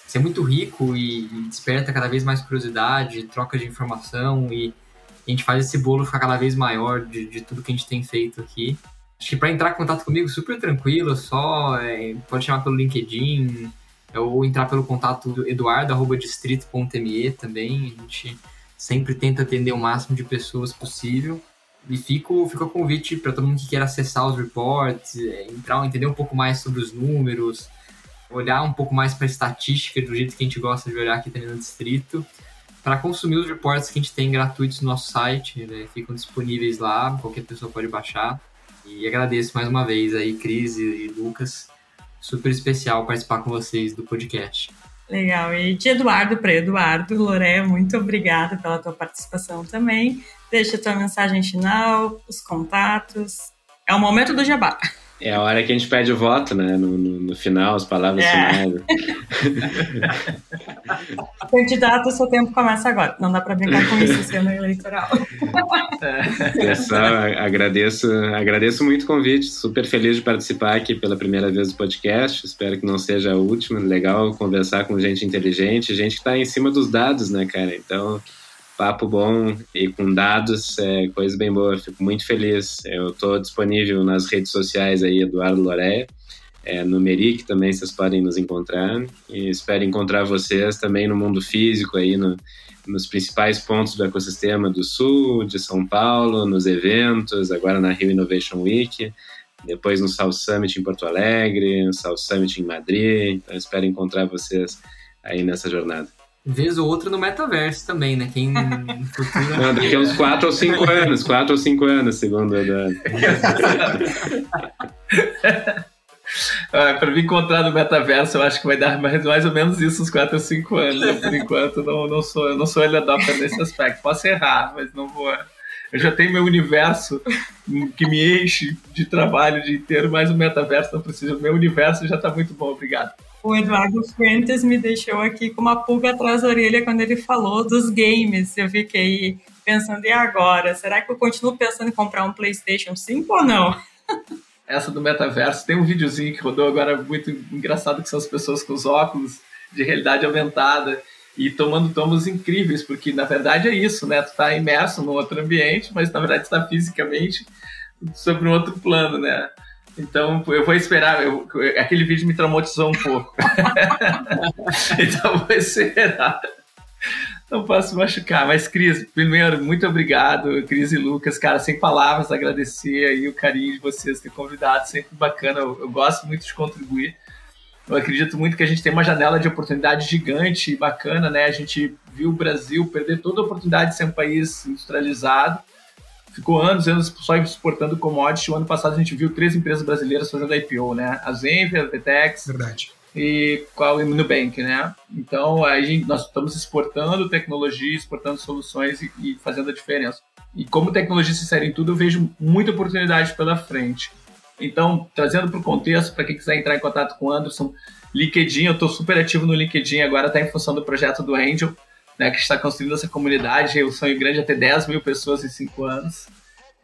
S4: isso é muito rico e, desperta cada vez mais curiosidade, troca de informação e a gente faz esse bolo ficar cada vez maior de, de tudo que a gente tem feito aqui. Acho que para entrar em contato comigo, super tranquilo, só é, pode chamar pelo LinkedIn ou entrar pelo contato do eduardo.distrito.me também. A gente sempre tenta atender o máximo de pessoas possível. E fico, fico a convite para todo mundo que queira acessar os reports, é, entrar, entender um pouco mais sobre os números, olhar um pouco mais para a estatística do jeito que a gente gosta de olhar aqui também no distrito, para consumir os reports que a gente tem gratuitos no nosso site, né? ficam disponíveis lá, qualquer pessoa pode baixar. E agradeço mais uma vez aí, Cris e Lucas, super especial participar com vocês do podcast.
S2: Legal, e de Eduardo para Eduardo, Loré, muito obrigada pela tua participação também. Deixa a tua mensagem final, os contatos. É o momento do jabá.
S6: É a hora que a gente pede o voto, né? No, no, no final, as palavras é. finais.
S2: Candidato, seu tempo começa agora. Não dá para brincar com isso sendo eleitoral.
S6: Pessoal, agradeço, agradeço muito o convite. Super feliz de participar aqui pela primeira vez do podcast. Espero que não seja a última. Legal conversar com gente inteligente, gente que está em cima dos dados, né, cara? Então, papo bom e com dados é coisa bem boa. Fico muito feliz. Eu estou disponível nas redes sociais aí, Eduardo Loreia é, no Meric também vocês podem nos encontrar e espero encontrar vocês também no mundo físico aí no, nos principais pontos do ecossistema do Sul, de São Paulo, nos eventos, agora na Rio Innovation Week, depois no South Summit em Porto Alegre, no South Summit em Madrid, então espero encontrar vocês aí nessa jornada.
S4: Vez ou outra no metaverso também, né? Quem
S6: futuro... Não, daqui a uns 4 ou 5 anos, 4 ou 5 anos, segundo a
S5: Ah, para me encontrar no metaverso, eu acho que vai dar mais, mais ou menos isso uns 4 ou 5 anos. Por enquanto, não, não sou, não sou ele adopter nesse aspecto. Posso errar, mas não vou. Eu já tenho meu universo que me enche de trabalho o dia inteiro, mas o metaverso não precisa. Meu universo já está muito bom, obrigado.
S2: O Eduardo Fuentes me deixou aqui com uma pulga atrás da orelha quando ele falou dos games. Eu fiquei pensando, e agora? Será que eu continuo pensando em comprar um PlayStation 5 ou não?
S5: essa do metaverso. Tem um videozinho que rodou agora muito engraçado, que são as pessoas com os óculos de realidade aumentada e tomando tomos incríveis, porque na verdade é isso, né? Tu tá imerso num outro ambiente, mas na verdade está fisicamente sobre um outro plano, né? Então eu vou esperar. Eu, aquele vídeo me traumatizou um pouco. então vou esperar não posso machucar. Mas, Cris, primeiro, muito obrigado, Cris e Lucas. Cara, sem palavras, agradecer aí o carinho de vocês ter convidado. Sempre bacana. Eu, eu, gosto muito de contribuir. Eu acredito muito que a gente tem uma janela de oportunidade gigante e bacana, né? A gente viu o Brasil perder toda a oportunidade de ser um país industrializado. Ficou anos, anos só exportando commodity. O ano passado a gente viu três empresas brasileiras fazendo IPO, né? A Zenvia, a Vetex.
S3: Verdade
S5: e qual o Nubank, né? Então, a gente, nós estamos exportando tecnologia, exportando soluções e, e fazendo a diferença. E como tecnologia se insere em tudo, eu vejo muita oportunidade pela frente. Então, trazendo para o contexto, para quem quiser entrar em contato com o Anderson, LinkedIn, eu estou super ativo no LinkedIn agora, está em função do projeto do Angel, né, que está construindo essa comunidade. O sonho grande é ter 10 mil pessoas em 5 anos.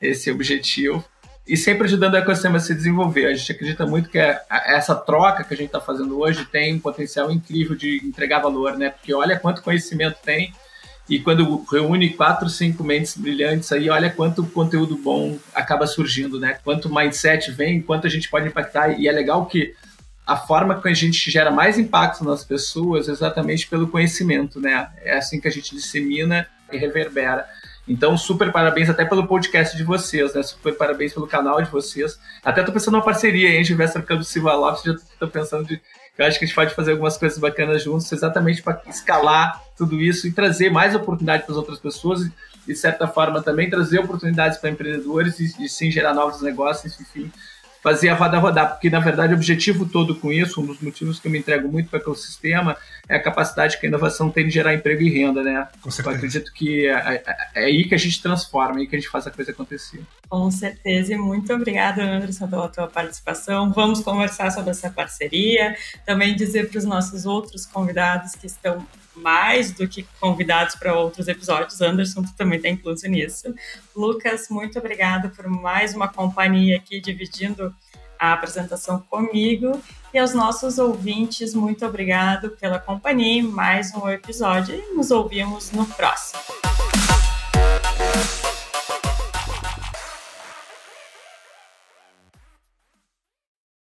S5: Esse é o objetivo e sempre ajudando o ecossistema a se desenvolver. A gente acredita muito que é, essa troca que a gente está fazendo hoje tem um potencial incrível de entregar valor, né? Porque olha quanto conhecimento tem e quando reúne quatro, cinco mentes brilhantes aí, olha quanto conteúdo bom acaba surgindo, né? Quanto mindset vem, quanto a gente pode impactar e é legal que a forma que a gente gera mais impacto nas pessoas é exatamente pelo conhecimento, né? É assim que a gente dissemina e reverbera. Então, super parabéns até pelo podcast de vocês, né? Super parabéns pelo canal de vocês. Até tô pensando numa parceria, hein? Gilvestre Campo Silva Lopes, já tô pensando de. Eu acho que a gente pode fazer algumas coisas bacanas juntos, exatamente para escalar tudo isso e trazer mais oportunidade para as outras pessoas e, de certa forma, também trazer oportunidades para empreendedores e, e sim gerar novos negócios, enfim fazer a roda rodar, porque na verdade o objetivo todo com isso, um dos motivos que eu me entrego muito para o ecossistema, é a capacidade que a inovação tem de gerar emprego e renda, né? Com certeza. Eu acredito que é, é, é, aí que a gente transforma, é aí que a gente faz a coisa acontecer.
S2: Com certeza, e muito obrigada, Anderson, pela tua participação. Vamos conversar sobre essa parceria, também dizer para os nossos outros convidados que estão mais do que convidados para outros episódios. Anderson, tu também está incluso nisso. Lucas, muito obrigado por mais uma companhia aqui dividindo a apresentação comigo. E aos nossos ouvintes, muito obrigado pela companhia em mais um episódio e nos ouvimos no próximo.